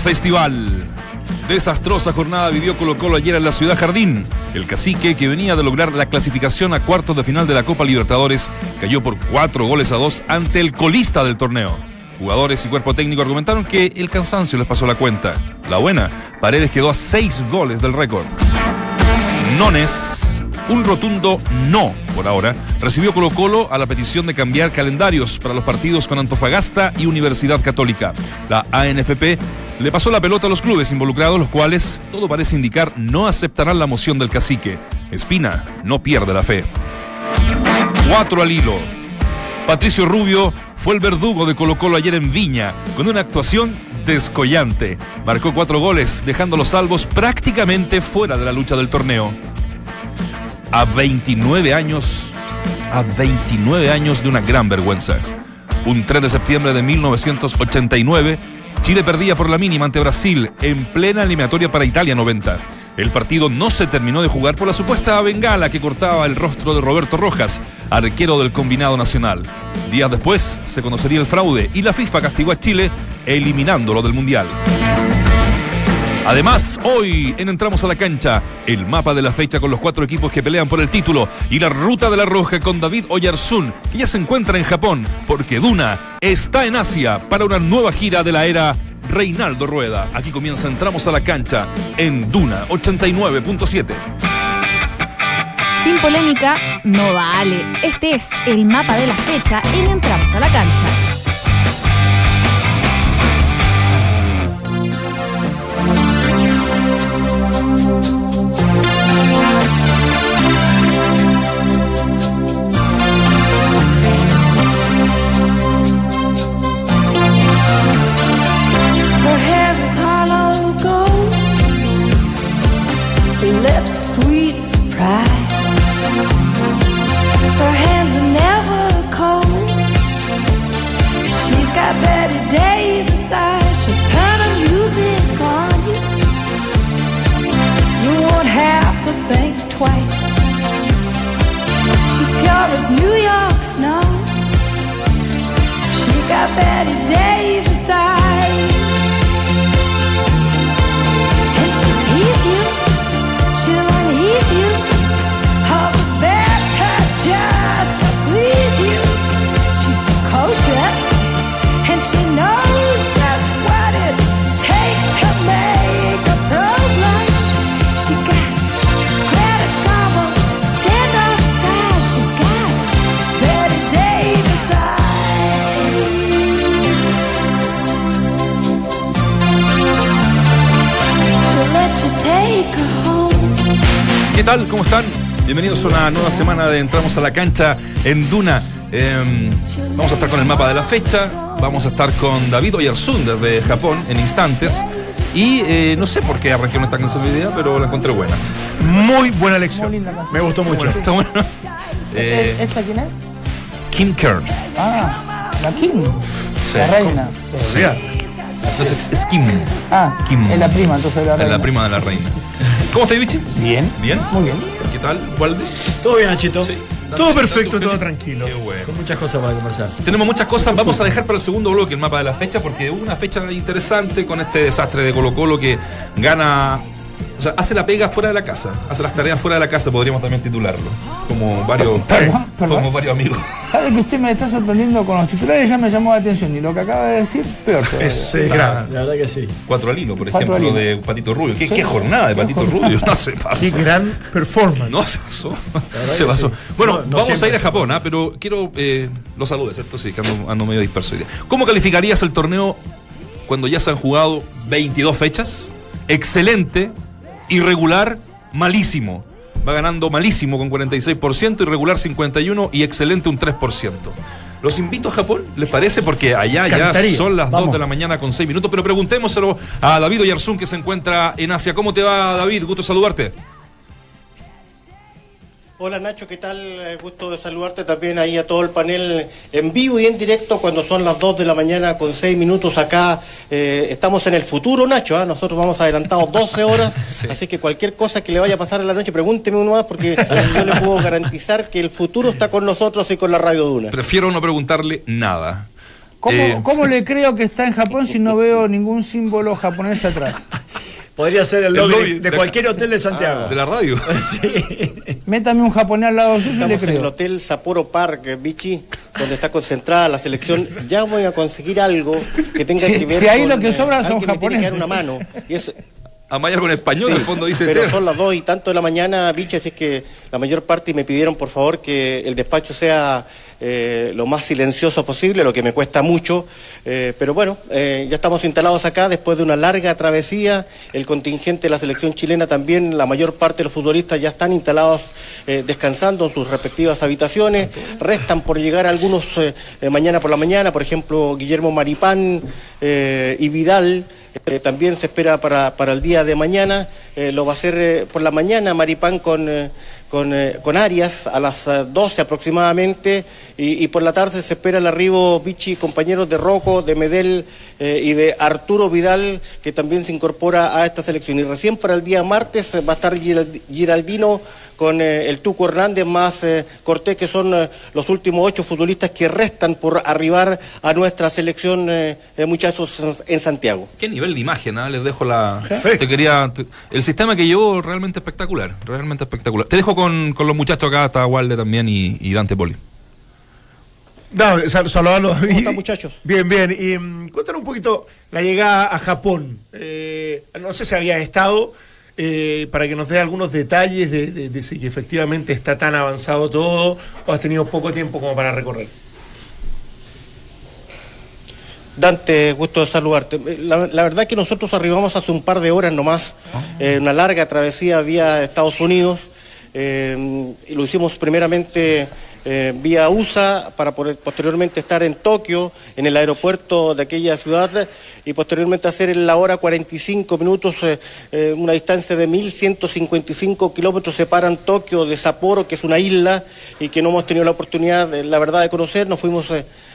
Festival. Desastrosa jornada vivió Colo Colo ayer en la ciudad Jardín. El cacique, que venía de lograr la clasificación a cuartos de final de la Copa Libertadores, cayó por cuatro goles a dos ante el colista del torneo. Jugadores y cuerpo técnico argumentaron que el cansancio les pasó la cuenta. La buena, Paredes quedó a seis goles del récord. Nones un rotundo no, por ahora, recibió Colo Colo a la petición de cambiar calendarios para los partidos con Antofagasta y Universidad Católica. La ANFP le pasó la pelota a los clubes involucrados, los cuales, todo parece indicar, no aceptarán la moción del cacique. Espina no pierde la fe. Cuatro al hilo. Patricio Rubio fue el verdugo de Colo Colo ayer en Viña, con una actuación descollante. Marcó cuatro goles, dejando los salvos prácticamente fuera de la lucha del torneo a 29 años, a 29 años de una gran vergüenza. Un 3 de septiembre de 1989, Chile perdía por la mínima ante Brasil en plena eliminatoria para Italia 90. El partido no se terminó de jugar por la supuesta bengala que cortaba el rostro de Roberto Rojas, arquero del combinado nacional. Días después se conocería el fraude y la FIFA castigó a Chile eliminándolo del Mundial. Además, hoy en Entramos a la Cancha, el mapa de la fecha con los cuatro equipos que pelean por el título y la ruta de la roja con David Oyarzún, que ya se encuentra en Japón, porque Duna está en Asia para una nueva gira de la era Reinaldo Rueda. Aquí comienza Entramos a la Cancha en Duna 89.7. Sin polémica, no vale. Este es el mapa de la fecha en Entramos a la Cancha. ¿Cómo están? Bienvenidos a una nueva semana de Entramos a la cancha en Duna. Em, vamos a estar con el mapa de la fecha, vamos a estar con David Oyarzún desde Japón en instantes. Y eh, no sé por qué arranqué esta canción hoy día, pero la encontré buena. Muy buena elección. Me gustó mucho. está bueno. Eh, ¿Esta quién es? Kim Kearns. Ah, la Kim. La reina. Sí. Entonces es Kim. Ah, Kim. Es la prima, entonces la reina. Es la prima de la reina. ¿Cómo estás, Vichy? Bien. ¿Bien? Muy bien. ¿Qué tal, Walde? Todo bien, Nachito. Sí. Todo perfecto, todo tranquilo. Qué bueno. Con muchas cosas para conversar. Tenemos muchas cosas. Vamos a dejar para el segundo bloque el mapa de la fecha porque hubo una fecha interesante con este desastre de Colo Colo que gana o sea, hace la pega fuera de la casa, hace las tareas fuera de la casa, podríamos también titularlo. Como varios, como varios amigos. ¿Sabe que usted me está sorprendiendo con los titulares? Ya me llamó la atención. Y lo que acaba de decir, peor. Es eh, la, la, verdad que sí. Cuatro al hilo, por ejemplo, de Patito Rubio. ¿Qué, jornada de Patito Rubio? No se pasó. Qué gran performance. No se pasó. Se pasó. Bueno, vamos a ir a Japón, ¿ah? pero quiero eh, los saludos, ¿cierto? Sí, que ando, ando medio disperso hoy día. ¿Cómo calificarías el torneo cuando ya se han jugado 22 fechas? Excelente irregular, malísimo. Va ganando malísimo con 46%, irregular 51% y excelente un 3%. Los invito a Japón, ¿les parece? Porque allá ya son las 2 de la mañana con 6 minutos. Pero preguntémoselo a David Oyarzún que se encuentra en Asia. ¿Cómo te va, David? Gusto saludarte. Hola Nacho, ¿qué tal? Eh, gusto de saludarte también ahí a todo el panel en vivo y en directo cuando son las 2 de la mañana con 6 minutos acá. Eh, estamos en el futuro, Nacho, ¿ah? nosotros vamos adelantados 12 horas, así que cualquier cosa que le vaya a pasar en la noche, pregúnteme uno más porque yo le puedo garantizar que el futuro está con nosotros y con la Radio Duna. Prefiero no preguntarle nada. ¿Cómo, Eh, cómo le creo que está en Japón si no veo ningún símbolo japonés atrás? Podría ser el El lobby, lobby de, de- cualquier hotel de Santiago. De la radio. Métame un japonés al lado suyo y le Estamos en el. Hotel Sapporo Park, Vichy, donde está concentrada la selección. Ya voy a conseguir algo que tenga Si- que ver si ahí lo con, que eh, sobran son alguien me tiene que dar japoneses. una mano. Y eso- Amaya con español, en el fondo dice pero son las dos y tanto de la mañana, Vichy, así es que la mayor parte y me pidieron por favor que el despacho sea eh, lo más silencioso posible, lo que me cuesta mucho. eh, pero bueno, eh, ya estamos instalados acá después de una larga travesía. El contingente de la selección chilena también, la mayor parte de los futbolistas ya están instalados descansando en sus respectivas habitaciones. Restan por llegar algunos mañana por la mañana, por ejemplo, Guillermo Maripán y Vidal. también se espera para, para el día de mañana. lo va a hacer por la mañana Maripán con, con, con Arias a las eh, 12 aproximadamente. Y, y por la tarde se espera el arribo, Vichy, compañeros de Rocco, de Medel eh, y de Arturo Vidal, que también se incorpora a esta selección. Y recién para el día martes va a estar Giral- Giraldino con eh, el Tuco Hernández más eh, Cortés, que son eh, los últimos ocho futbolistas que restan por arribar a nuestra selección, muchachos, en- Santiago. Qué nivel de imagen, ¿ah? les dejo la. Te quería. te- El sistema que llevó realmente espectacular, realmente espectacular. Te dejo con, con los muchachos acá, está Walde también y, y Dante Poli. No, sal- saludarlos. ¿Cómo están, muchachos? Bien, bien. Y mm, cuéntanos un poquito la llegada a Japón. Eh, no sé si había estado, eh, para que nos dé algunos detalles de, de- de si efectivamente está tan avanzado todo o has tenido poco tiempo como para recorrer. Dante, gusto de saludarte. La, la verdad que nosotros arribamos hace un par de horas nomás, eh, una larga travesía vía Estados Unidos, y lo hicimos primeramente eh, vía USA para poder posteriormente estar en Tokio, en el aeropuerto de aquella ciudad, y posteriormente hacer en la hora 45 minutos, eh, eh, una distancia de 1.155 kilómetros separan Tokio de Sapporo, que es una isla, y que no hemos tenido la oportunidad, de, la verdad, de conocer. Nos fuimos...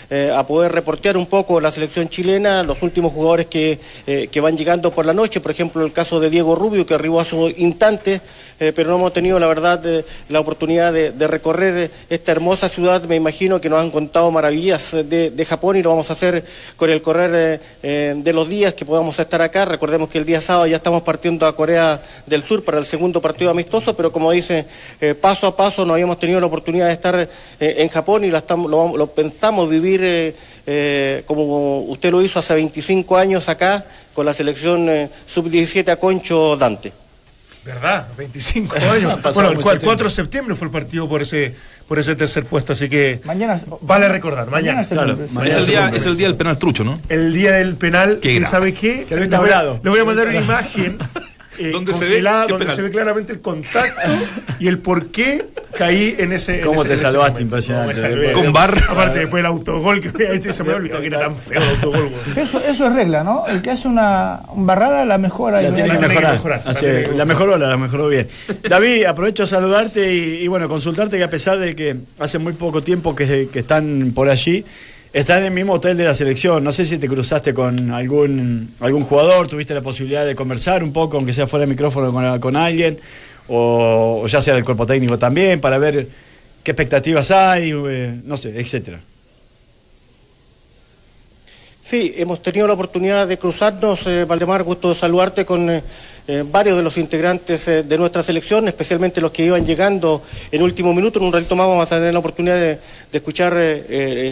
eh, a poder reportear un poco la selección chilena, los últimos jugadores que, eh, que van llegando por la noche, por ejemplo el caso de Diego Rubio que arribó hace instantes, eh, pero no hemos tenido la verdad la oportunidad de, recorrer esta hermosa ciudad, me imagino que nos han contado maravillas de, Japón y lo vamos a hacer con el correr de los días que podamos estar acá, recordemos que el día sábado ya estamos partiendo a Corea del Sur para el segundo partido amistoso, pero como dice, paso a paso no habíamos tenido la oportunidad de estar en Japón y lo pensamos vivir eh, eh, como usted lo hizo hace 25 años acá con la selección eh, sub-17 a Concho Dante. ¿Verdad? 25 años. Bueno, el mucho cual- tiempo. 4 de septiembre fue el partido por ese, por ese tercer puesto, así que Mañana. vale recordar. Mañana. Claro, Es el, día, es el día del penal trucho, ¿no? El día del penal, Qué ¿y grave. ¿sabe qué? Que voy, le voy a mandar una imagen eh, ¿Dónde se ve? congelada ¿Qué donde se ve claramente el contacto y el por qué caí en ese. en ¿Cómo ese- te salvaste? Impresionante. Con bar. Aparte, después el autogol que había hecho y se me había olvidado que era tan feo el autogol. güey. Eso, eso es regla, ¿no? El que hace una barrada la mejora. La y tiene La tiene que mejorar. mejorar, la tiene mejoró, la mejoró bien. David, aprovecho a saludarte y, y, bueno, consultarte que a pesar de que hace muy poco tiempo que, que están por allí, están en el mismo hotel de la selección. No sé si te cruzaste con algún, algún jugador, tuviste la posibilidad de conversar un poco, aunque sea fuera de micrófono con, con alguien, o, o ya sea del cuerpo técnico también, para ver qué expectativas hay, eh, no sé, etcétera. Sí, hemos tenido la oportunidad de cruzarnos, eh, Valdemar, gusto saludarte con eh, eh, varios de los integrantes eh, de nuestra selección, especialmente los que iban llegando en último minuto. En un ratito más vamos a tener la oportunidad de, de escuchar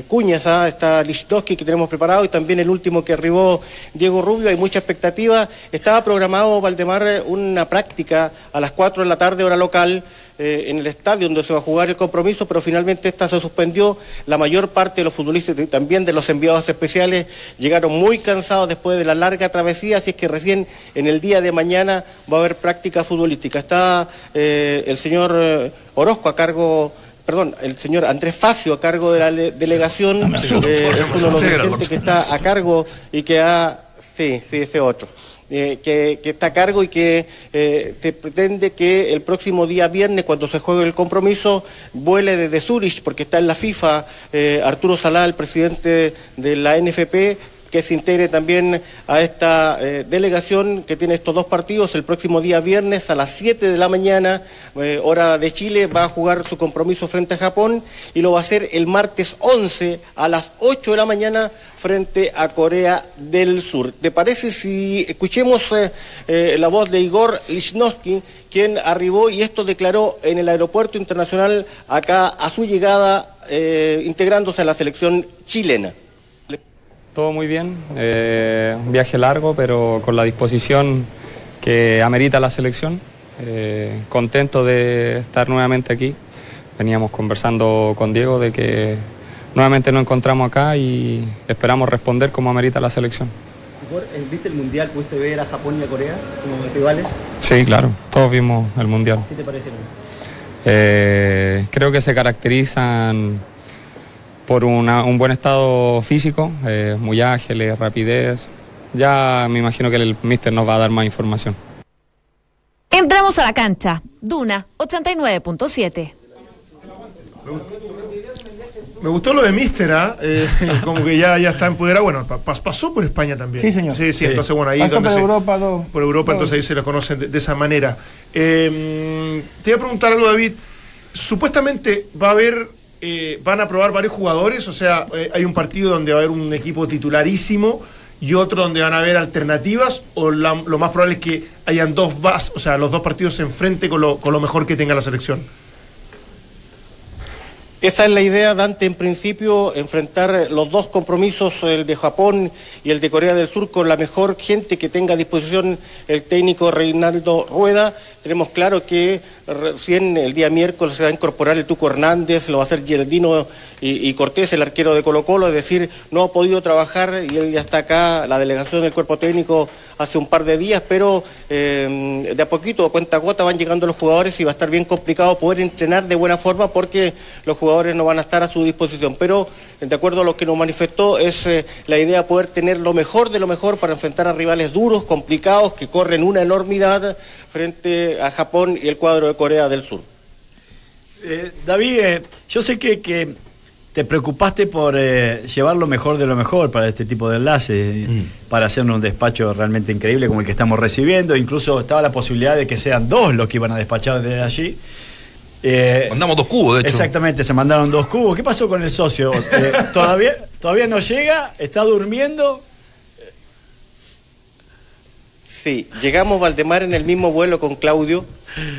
cuñas, ¿ah? está Lichdowski que tenemos preparado y también el último que arribó, Diego Rubio. Hay mucha expectativa. Estaba programado, Valdemar, una práctica a las 4 de la tarde, hora local eh, en el estadio donde se va a jugar el compromiso, pero finalmente esta se suspendió. La mayor parte de los futbolistas y también de los enviados especiales llegaron muy cansados después de la larga travesía, así es que recién en el día de mañana va a haber práctica futbolística. Está eh, el señor eh, Orozco a cargo perdón, el señor Andrés Facio a cargo de la le- delegación, eh, es uno de los dirigentes que está a cargo y que ha, sí, sí, ese otro, eh, que, está a cargo y que eh, se pretende que el próximo día viernes, cuando se juegue el compromiso, vuele desde Zurich, porque está en la FIFA, eh, Arturo Salá, el presidente de la NFP, que se integre también a esta eh, delegación que tiene estos dos partidos. El próximo día viernes a las 7 de la mañana, eh, hora de Chile, va a jugar su compromiso frente a Japón y lo va a hacer el martes 11 a las 8 de la mañana frente a Corea del Sur. ¿Te parece si escuchemos eh, la voz de Igor Lichnowsky, quien arribó y esto declaró en el aeropuerto internacional acá a su llegada, integrándose a la selección chilena? Todo muy bien, eh, un viaje largo, pero con la disposición que amerita la selección. Eh, contento de estar nuevamente aquí. Veníamos conversando con Diego de que nuevamente nos encontramos acá y esperamos responder como amerita la selección. ¿Viste el mundial? ¿Pudiste ver a Japón y a Corea como rivales? Sí, claro, todos vimos el Mundial. ¿Qué te parecieron? Eh, creo que se caracterizan por una- un buen estado físico, eh, muy ágiles, rapidez. Ya me imagino que el míster nos va a dar más información. Entramos a la cancha. Duna 89.7. Me gustó lo de Mister, ¿ah? Eh, como que ya, ya está empoderado. Bueno, pa- pas- pasó por España también. Sí, señor. Sí, sí, Sí. entonces bueno, ahí Pasó por se- Europa, todo. Por Europa, Todo. entonces ahí se los conocen de, de esa manera. Eh, te iba a preguntar algo, David. Supuestamente va a haber, eh, van a probar varios jugadores, o sea, eh, hay un partido donde va a haber un equipo titularísimo y otro donde van a haber alternativas, o la- lo más probable es que hayan dos vas, o sea, los dos partidos se enfrenten con lo, con lo mejor que tenga la selección. Esa es la idea, Dante, en principio, enfrentar los dos compromisos, el de Japón y el de Corea del Sur, con la mejor gente que tenga a disposición el técnico Reinaldo Rueda. Tenemos claro que recién el día miércoles se va a incorporar el Tuco Hernández, lo va a hacer Geraldino y, Cortés, el arquero de Colo Colo, es decir, no ha podido trabajar y él ya está acá, la delegación del cuerpo técnico hace un par de días, pero eh, de a poquito, cuenta gota, van llegando los jugadores y va a estar bien complicado poder entrenar de buena forma porque los jugadores no van a estar a su disposición. Pero, de acuerdo a lo que nos manifestó, es eh, la idea poder tener lo mejor de lo mejor para enfrentar a rivales duros, complicados, que corren una enormidad frente a Japón y el cuadro de Corea del Sur. Eh, David, eh, yo sé que, que te preocupaste por eh, llevar lo mejor de lo mejor para este tipo de enlace, para hacer un despacho realmente increíble como el que estamos recibiendo. Incluso estaba la posibilidad de que sean dos los que iban a despachar desde allí. Eh, Mandamos dos cubos, de hecho. Exactamente, se mandaron dos cubos. ¿Qué pasó con el socio? Eh, ¿todavía, ¿Todavía no llega? ¿Está durmiendo? Sí, llegamos Valdemar en el mismo vuelo con Claudio.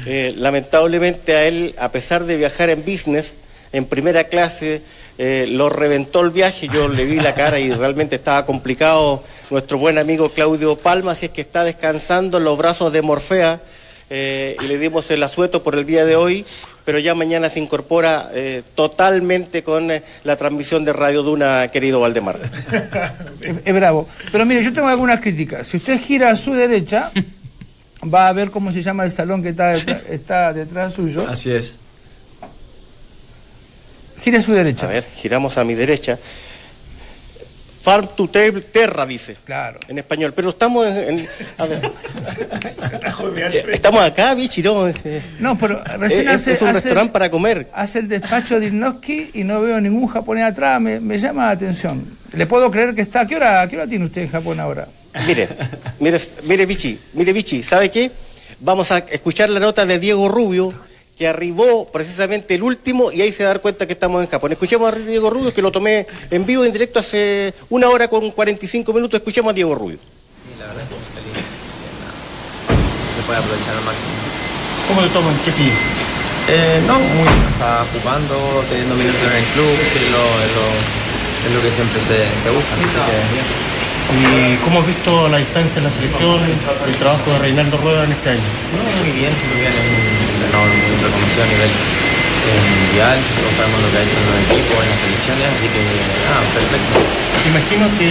Eh, lamentablemente a él, a pesar de viajar en business, en primera clase, eh, lo reventó el viaje. Yo le vi la cara y realmente estaba complicado nuestro buen amigo Claudio Palma, así es que está descansando en los brazos de Morfea eh, y le dimos el asueto por el día de hoy, pero ya mañana se incorpora eh, totalmente con eh, la transmisión de Radio Duna, querido Valdemar. Es, bravo. Pero mire, yo tengo algunas críticas. Si usted gira a su derecha, va a ver cómo se llama el salón que está detrás, está detrás suyo. Así es. Gire a su derecha. A ver, giramos a mi derecha. Farm to table terra, dice. Claro. En español. Pero estamos en. en- a ver. Eh, estamos acá, bichi, ¿no? Eh, No, pero recién es, hace, es un hace- restaurante para comer. hace el despacho de Irnoski y no veo ningún japonés atrás. Me, me llama la atención. ¿Le puedo creer que está? ¿A qué hora, a qué hora tiene usted en Japón ahora? Mire, mire, mire, bichi, mire, bichi, ¿sabe qué? Vamos a escuchar la nota de Diego Rubio, que arribó precisamente el último y ahí se va a dar cuenta que estamos en Japón. Escuchemos a Diego Rubio, que lo tomé en vivo, en directo hace una hora con 45 minutos. Escuchemos a Diego Rubio. Sí, la verdad que feliz. Se puede aprovechar al máximo. ¿Cómo te toman? ¿Qué pides? Eh, no, muy, o sea, jugando, teniendo minutos en el club, que es lo, es lo, es lo que siempre se, se busca. Así que, ¿Y cómo has visto la distancia en la selección, el trabajo de Reinaldo Rueda en este año? no, muy bien, muy bien, muy reconocido a nivel eh, mundial, todos sabemos lo que ha hecho en los equipos, en las selecciones, así que, ah, perfecto. Imagino que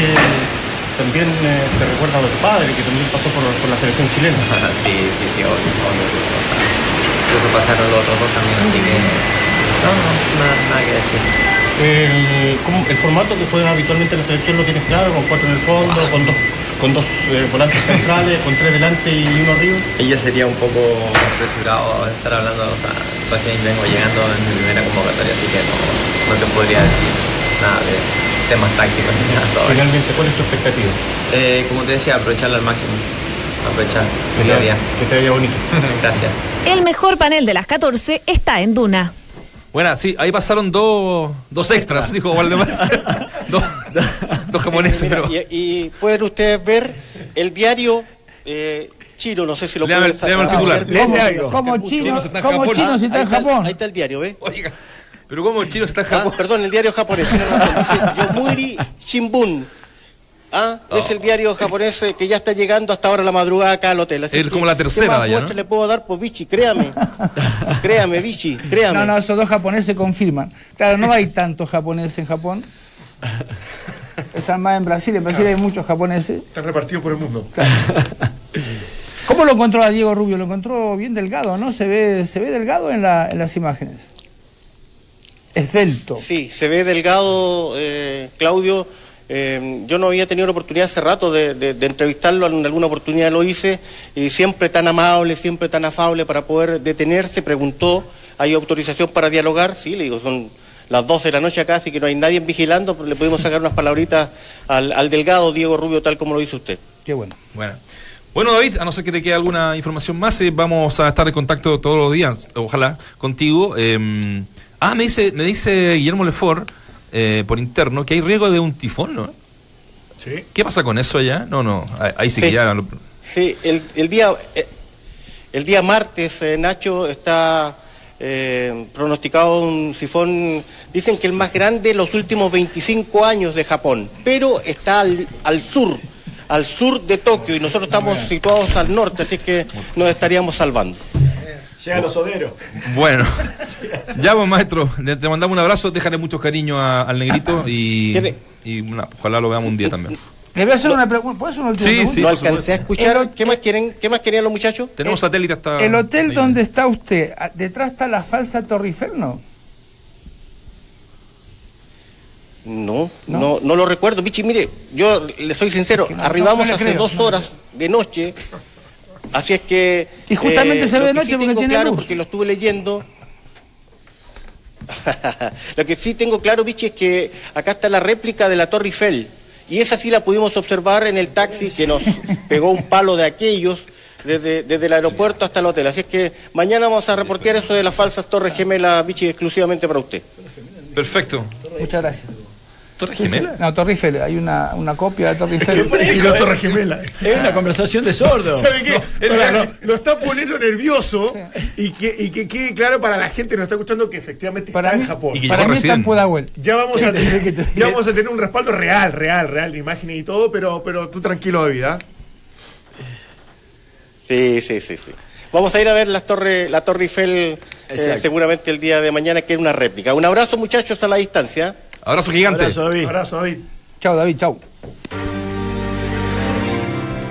también eh, te recuerda a tu padre, que también pasó por, por la selección chilena. sí, sí, sí, obvio, obvio. O sea, eso pasaron los otros dos también, así que, no, no, nada, nada que decir. El, ¿cómo- el formato que juega habitualmente la selección lo tienes claro, con cuatro en el fondo, con dos, con dos eh, volantes centrales, con tres delante y uno arriba. Ella sería un poco apresurado estar hablando, o sea, recién vengo llegando en mi primera convocatoria, así que no, no te podría decir nada de, temas tácticos. ni nada, todo bien. Finalmente, ¿cuál es tu expectativa? Eh, como te decía, aprovecharlo al máximo. Aprovechar día. Que te vaya bonito. Gracias. El mejor panel de las 14 está en Duna. Bueno, sí, ahí pasaron dos, dos extras, dijo Waldemar. dos, dos japoneses, Mira, pero. y, y pueden ustedes ver el diario eh, chino, no sé si lo pueden el- titular. Hacer- ¿Cómo, cómo chino, Chinos está en cómo Japón. chino si está Ahí en está el- Japón? Ahí está el diario, ¿ves? Oiga, pero ¿cómo el chino está en Ah, Japón? perdón, el diario japonés. Yomiuri Shimbun. Ah, es el diario japonés eh, que ya está llegando hasta ahora la madrugada acá al hotel. Así Es que, como la ¿qué tercera más muestra ¿no? le puedo dar? Pues Vichy, créame. créame, Vichy, créame. No, no, esos dos japoneses confirman. Claro, no hay tantos japoneses en Japón. Están más en Brasil. En Brasil hay muchos japoneses. Están repartidos por el mundo. ¿Cómo lo encontró a Diego Rubio? Lo encontró bien delgado, ¿no? Se ve, se ve delgado en, la- en las imágenes. Esbelto. Sí, se ve delgado, eh, Claudio. Eh, yo no había tenido la oportunidad hace rato de, de- de entrevistarlo, en alguna oportunidad lo hice, y siempre tan amable, siempre tan afable para poder detenerse, preguntó, ¿hay autorización para dialogar? Sí, le digo, son las 12 de la noche acá, así que no hay nadie vigilando, pero le pudimos sacar unas palabritas al, al delgado Diego Rubio, tal como lo hizo usted. Qué bueno. Bueno. Bueno, David, a no ser que te quede alguna información más, eh, vamos a estar en contacto todos los días, ojalá, contigo. Eh, ah, me dice, me dice Guillermo Lefort, eh, por interno, que hay riesgo de un tifón, ¿no? Sí. ¿Qué pasa con eso allá? No, no, ahí, ahí sí, que Sí. ya... lo- Sí, el, el día eh, el día martes, eh, Nacho, está eh, pronosticado un sifón, dicen que el más grande en los últimos 25 años de Japón, pero está al, al sur, al sur de Tokio, y nosotros estamos situados al norte, así que nos estaríamos salvando. Llega los soderos. Bueno, ya vos, maestro, le- te mandamos un abrazo, déjale mucho cariño a- al negrito y, ¿Tiene- y una- ojalá lo veamos un día también. Le voy a hacer una pregunta. ¿Puedo hacer una última Sí, pregunta? sí. Lo por alcancé a escuchar. ¿Qué más quieren? ¿Qué más querían los muchachos? Tenemos satélite hasta... El hotel ahí. donde está usted, a- detrás está la falsa Torre Eiffel, ¿no? No, ¿No? no, no, lo recuerdo. Bichi, mire, yo le soy sincero, que no, arribamos no hace creo, dos no horas de noche, así es que... eh, Y justamente se ve de noche sí porque tengo tiene claro, luz. porque lo estuve leyendo... lo que sí tengo claro, Bichi, es que acá está la réplica de la Torre Eiffel, y esa sí la pudimos observar en el taxi que nos pegó un palo de aquellos... Desde, desde el aeropuerto hasta el hotel. Así es que mañana vamos a reportear eso de las falsas torres gemelas, Bichi, exclusivamente para usted. Perfecto. Muchas gracias. ¿Torre Sí, sí. Gemela? No, Torre Eiffel. Hay una, una copia de Torre Eiffel. Y la Torre Gemela. Es una conversación de sordo. ¿Sabe qué? Pará, lo, lo está poniendo nervioso y que, y que quede claro para la gente que nos está escuchando que efectivamente Para está mí, en Japón. Y que para mí está en. Pudahuel. Ya vamos, a ¿Qué querés que tener, te ya vamos a tener un respaldo real, real, real, de imágenes y todo, pero, pero tú tranquilo, David. ¿ah? Sí, sí, sí, sí. Vamos a ir a ver las torre, la Torre Eiffel eh, seguramente el día de mañana, que es una réplica. Un abrazo, muchachos, a la distancia. Abrazo gigante. Abrazo, David. Abrazo, David. Chao, David, chao.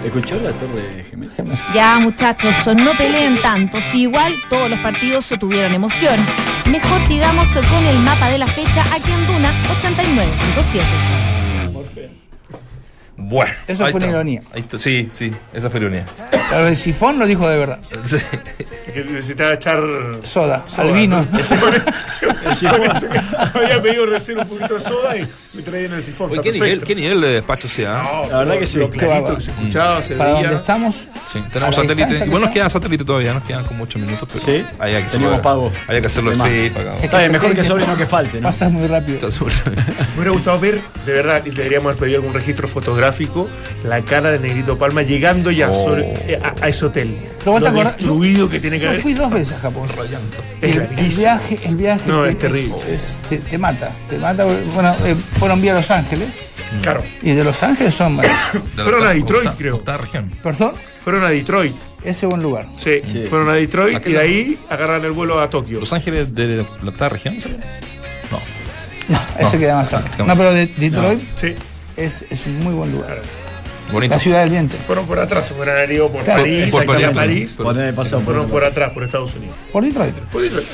¿Escuchó la torre gemela? Ya muchachos, no peleen tanto, si igual todos los partidos tuvieron emoción. Mejor sigamos con el mapa de la fecha aquí en Duna 89.7. Bueno. Eso fue una ironía. Ahí está. Sí, sí, esa fue ironía. Lo del sifón lo dijo de verdad. Sí. Que necesitaba echar Soda, soda, al vino. ¿no? El sifón. El sifón. Había pedido recién un poquito de soda y me traían el sifón. Oye, ¿qué, nivel. ¿Qué nivel de despacho se da? No, La verdad que sí. Lo clarito que se escuchaba, se Para donde estamos, Sí, A tenemos satélite. Igual nos quedan satélite todavía, nos quedan como 8 minutos, pero Sí, había que teníamos pago. Había que hacerlo De más. sí, pagado. Está bien, mejor que sobre no que falte, ¿no? pasa muy rápido. Me hubiera gustado ver, de verdad, y deberíamos haber pedido algún registro fotográfico, la cara de Negrito Palma llegando ya Oh. sobre- eh, a, a ese hotel. Pero Lo destruido que tiene que Yo haber. fui dos veces a Japón. Es El, viaje, el viaje No, te, es terrible. es- te, te mata, te mata. Bueno, eh, fueron vía Los Ángeles Claro. y de Los Ángeles son, la Fueron a Detroit, octava- creo. octava región. perdón, Fueron a Detroit. ese buen lugar. Sí, Sí. fueron a Detroit ¿A qué y de ahí agarran el vuelo a Tokio. ¿Los Ángeles de la octava región? No. No, ese No, queda más no, cerca. No, más- pero de- Detroit Sí, es, es un muy buen lugar. Bonito. La ciudad del viento. Fueron por atrás, se fueron a ido por Claro. París, Por París, por- fueron por por atrás, por Estados Unidos. Por Detroit. Por Detroit.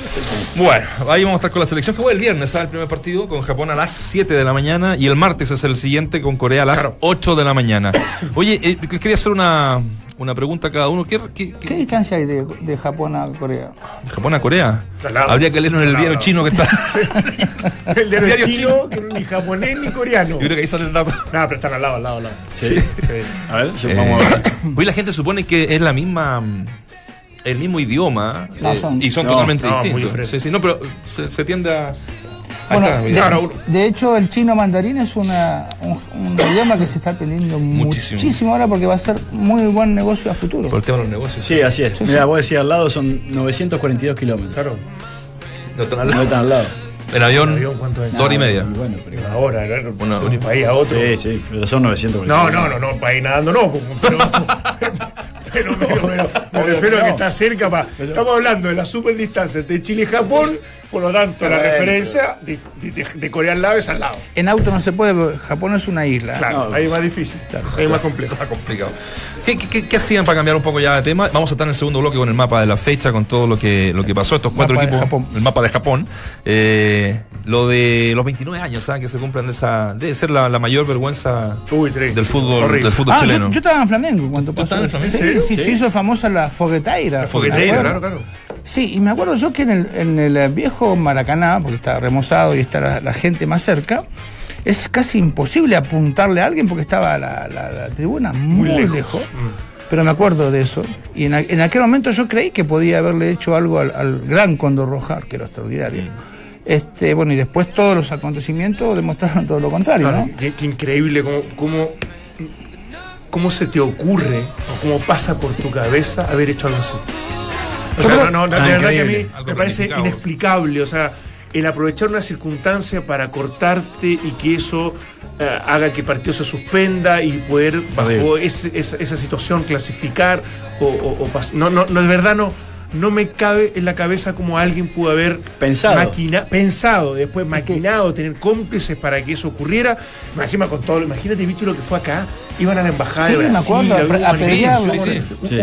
Bueno, ahí vamos a estar con la selección que juega el viernes, ¿sabes? El primer partido con Japón a las 7 de la mañana y el martes es el siguiente con Corea a las Claro. 8 de la mañana. Oye, eh, quería hacer una, una pregunta a cada uno. ¿Qué, qué- qué- ¿Qué distancia hay de, de Japón a Corea? de Japón a Corea? Habría que leerlo en el diario chino que está. El de Diario chino, que ni japonés ni coreano. Yo creo que ahí sale el dato. No, pero están al lado, al lado, al lado. Sí. A ver, Eh, vamos a ver. hoy la gente supone que es la misma. El mismo idioma No, eh, son- y son no, totalmente no, distintos. Sí, sí, no, pero se, se tiende a. Bueno, está, de, mira. Claro, de hecho, el chino mandarín es una, un, un idioma que se está aprendiendo Muchísimo. muchísimo. ahora porque va a ser muy buen negocio a futuro. por el tema de los negocios. Sí, así es. Sí, Mira, sí. vos decías al lado son 942 kilómetros. Claro. No están al No lado. están al lado. El avión, ¿El avión cuánto es? dos horas y media. Y bueno, pero igual. Ahora, claro, Una- de un país a otro. Sí, sí, pero son 942. No, no, no, no, para ir nadando no, pero, pero, pero, pero me refiero a que está cerca. pa- estamos hablando de la superdistancia entre Chile y Japón, por lo tanto la referencia de, de- de- de Corea al lado es al lado. En auto no se puede, Japón es una isla. Claro, No, ahí es más difícil, ahí es más complejo. Está complicado. ¿Qué, qué- qué- qué hacían para cambiar un poco ya de tema? Vamos a estar en el segundo bloque con el mapa de la fecha, con todo lo que, lo que pasó, estos cuatro Mapa equipos. El mapa de Japón. Eh, lo de los 29 años, ¿sabes? Que se cumplen de esa. Debe ser la, la mayor vergüenza Uy, del fútbol, Horrible. del fútbol Ah, chileno. yo, yo estaba en Flamengo cuando pasó. estabas en Flamengo? Sí, sí, Sí. se hizo famosa la fogueteira. Fogueteira, ¿te claro, claro. Sí, y me acuerdo yo que en el, en el viejo Maracaná, porque está remozado y está la, la gente más cerca, es casi imposible apuntarle a alguien porque estaba la, la- la tribuna muy, lejos. lejos. Pero me acuerdo de eso. Y en, aquel momento yo creí que podía haberle hecho algo al, al gran Condor Rojar, que era extraordinario. Este, bueno, y después todos los acontecimientos demostraron todo lo contrario, Claro, ¿no? qué, qué increíble cómo, cómo, cómo se te ocurre o cómo pasa por tu cabeza haber hecho algo así. O sea, no, Ah, de verdad que a mí me parece inexplicable. O sea, el aprovechar una circunstancia para cortarte y que eso eh, haga que el partido se suspenda y poder, bajo ese- esa, situación, clasificar o, o- no, no, no, de verdad no. No me cabe en la cabeza como alguien pudo haber Pensado. maquina- pensado, después maquinado, tener cómplices para que eso ocurriera. Más Encima con todo, imagínate, bicho, lo que fue acá. Iban a la embajada Sí, de me Brasil, a a un- sí, Sí,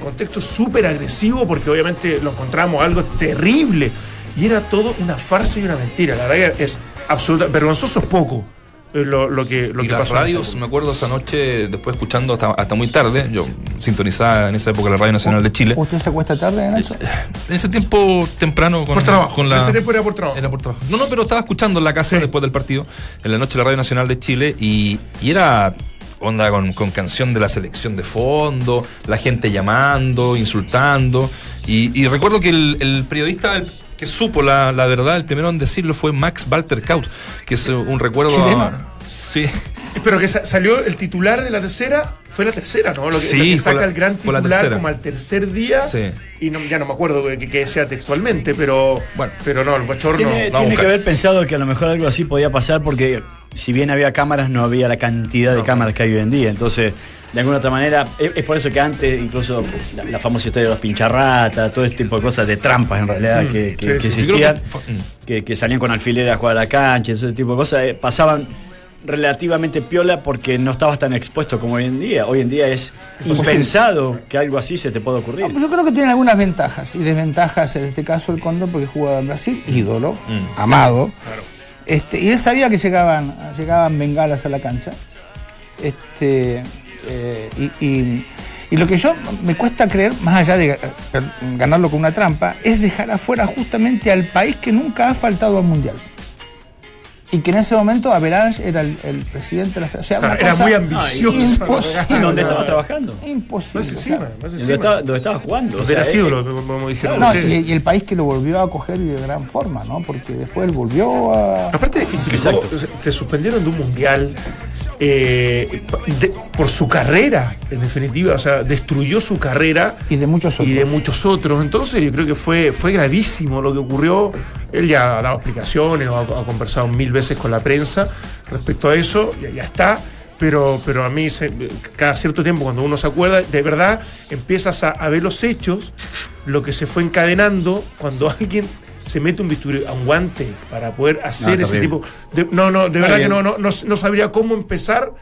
contexto súper agresivo porque obviamente lo encontramos algo terrible. Y era todo una farsa y una mentira. La verdad que es absoluta. Vergonzoso es poco lo, lo que, lo y que las pasó. en radios, me acuerdo esa noche, después escuchando hasta, hasta muy tarde, yo sintonizaba en esa época la Radio Nacional de Chile. ¿Usted se acuesta tarde, Nacho? En ese tiempo temprano con, Por trabajo. con la, Ese tiempo era por trabajo. Era por trabajo. No, no, pero estaba escuchando en la casa Sí. después del partido, en la noche de la Radio Nacional de Chile, y, y era onda con, con canción de la selección de fondo, la gente llamando, insultando. Y, y recuerdo que el, el periodista el que supo la, la verdad, el primero en decirlo fue Max Walter Kaut, que es un recuerdo. A- sí. Pero que sa- salió el titular de la tercera, fue la tercera, ¿no? Lo que, Sí, lo que saca la- el gran la titular tercera. como al tercer día. Sí. Y no, ya no me acuerdo que, que sea textualmente, pero. Bueno. pero no, el bochorno. Tiene, a tiene que haber pensado que a lo mejor algo así podía pasar porque si bien había cámaras, no había la cantidad de cámaras que hay hoy en día. Entonces, de alguna otra manera, es, es por eso que antes, incluso la, la famosa historia de los pincharratas, todo este tipo de cosas, de trampas en realidad, que, que- existían, que mm. que, salían con alfileres a jugar a la cancha, ese tipo de cosas, eh, pasaban relativamente piola porque no estabas tan expuesto como hoy en día. Hoy en día es impensado que algo así se te pueda ocurrir. Ah, pues yo creo que tiene algunas ventajas y desventajas en este caso el Cóndor porque jugaba en Brasil, ídolo, Mm. amado. Este, y él sabía que llegaban, llegaban bengalas a la cancha. Este, eh, y, y- y lo que yo me cuesta creer, más allá de ga- ganarlo con una trampa, es dejar afuera justamente al país que nunca ha faltado al mundial. Y que en ese momento Avalanche era el, el presidente de la federación. O sea, Claro, una era cosa muy ambicioso. Imposible. ¿Y dónde estabas trabajando? Imposible. Encima, claro. más ¿Dónde encima. estaba, dónde estaba jugando? O sea, Era eh, ídolo, como dijeron No, sí, y el país que lo volvió a coger y de gran forma, ¿no? Porque después él volvió a. Aparte, Exacto. te suspendieron de un mundial eh, de- por su carrera, en definitiva. O sea, destruyó su carrera Y de muchos otros. y de muchos otros. Entonces, yo creo que fue, fue gravísimo lo que ocurrió. Él ya ha dado explicaciones, o ha, ha conversado mil veces con la prensa respecto a eso, ya, ya está. Pero, pero a mí, se- cada cierto tiempo, cuando uno se acuerda, de verdad empiezas a, a ver los hechos, lo que se fue encadenando cuando alguien se mete un bisturí a un guante para poder hacer No, ese tipo. De, no, no, de Está verdad que bien. no, no, no, no sabría cómo empezar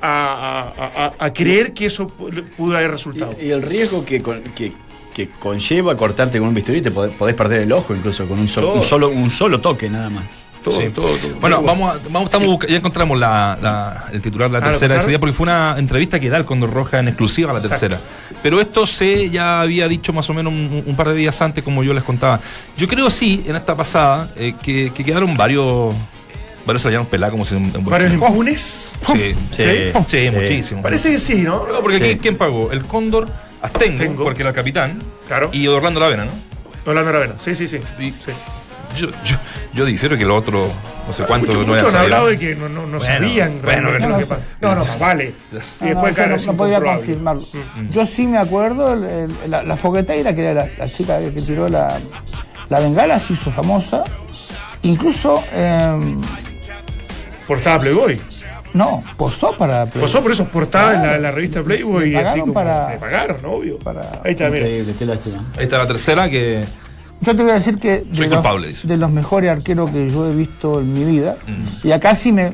a, a- a- a creer que eso pu- pudo haber resultado. Y, y el riesgo que, con- que, que conlleva cortarte con un bisturí, te podés, podés perder el ojo incluso con un, so- un solo, un solo toque nada más. Todo, Sí. todo, todo. Bueno, Todo. vamos, a- vamos estamos ya encontramos la, la- el titular de la Ah, ¿lo tercera ese día porque fue una entrevista que da el Condor Roja en exclusiva a la Exacto. tercera. Pero esto se ya había dicho más o menos un, un par de días antes, como yo les contaba. Yo creo sí, en esta pasada, eh, que, que quedaron varios. Varios salieron pelados como si ¿Varios impunes? Sí, sí, Sí. sí, muchísimo. Parece que sí, ¿no? No, porque aquí, ¿quién pagó? El Cóndor Astengo, porque era el capitán, Claro. y Orlando Lavena, ¿no? Orlando Aravena. Sí, sí, sí. Y- sí. Yo, yo, yo difiero que lo otro, no sé cuánto, Muchos no era han hablado de que no, no, no Bueno, sabían bueno, no, que no, vale. Y después, claro, no, podía confirmarlo. Mm. Yo sí me acuerdo, el- el- la, la fogueteira, que era la, la chica que tiró la, la bengala, se hizo famosa. Incluso, eh, Portada Playboy. no, posó para. Posó por eso portada en la, la revista Playboy. Le así pagaron como, para- Le pagaron, obvio. para- Ahí está, mira. Increíble, qué lástima. Ahí está la tercera que. Yo te voy a decir que Soy de, los, de los mejores arqueros que yo he visto en mi vida, y acá sí me,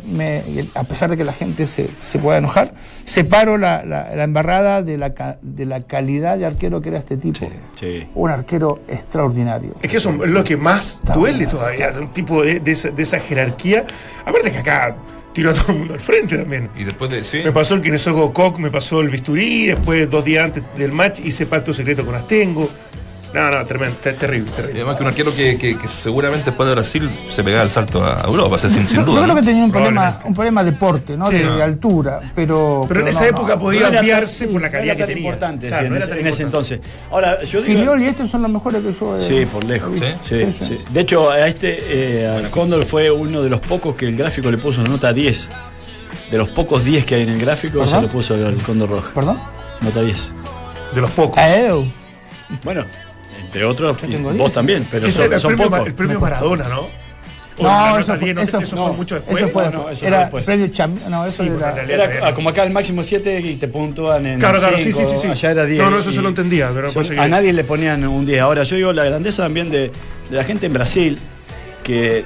a pesar de que la gente se, se pueda enojar, separo la, la- la embarrada de la, de la calidad de arquero que era este tipo. Sí. Un arquero extraordinario. Es que eso es lo que más duele todavía, un tipo de, de esa, de esa jerarquía. Aparte que acá tiró a todo el mundo al frente también. Y después de. Sí. Me pasó el Kinesogo Koch, me pasó el bisturí, después dos días antes del match hice pacto secreto con Astengo. No, no, tremendo, te- terrible, Y terrible. además que un arquero que, que- que seguramente después de Brasil se pegaba el salto a Europa, o sea, sin, sin Yo, yo duda. creo ¿no? que tenía un problema, un problema de porte, ¿no? Sí. de, de altura, pero. Pero en esa no, época no. podía ampliarse por la no calidad que tenía. importante Claro, sí, no en, era ese, tan en ese entonces. Ahora, yo digo. Filiol y estos son los mejores que yo. he- Sí, por lejos. Sí. Sí. De hecho, a este eh, al Cóndor fue uno de los pocos que el gráfico le puso nota 10. De los pocos 10 que hay en el gráfico, se ¿Perdón? lo puso al Cóndor Rojo. ¿Perdón? Nota 10. De los pocos. A. Bueno, entre otros, y vos 10. también, pero Ese son, era el son premio, pocos. el premio Maradona, ¿no? No, eso fue, 10, no, eso, eso no, fue mucho después. Eso fue, No, no, eso era después. premio champion. No, eso Sí, era. Era ah, como acá el máximo 7 y te puntúan en. Claro, claro, sí, cinco, sí, sí, sí. Allá era 10. No, no, eso se lo entendía, pero son- a nadie le ponían un 10. Ahora, yo digo la grandeza también de, de la gente en Brasil, que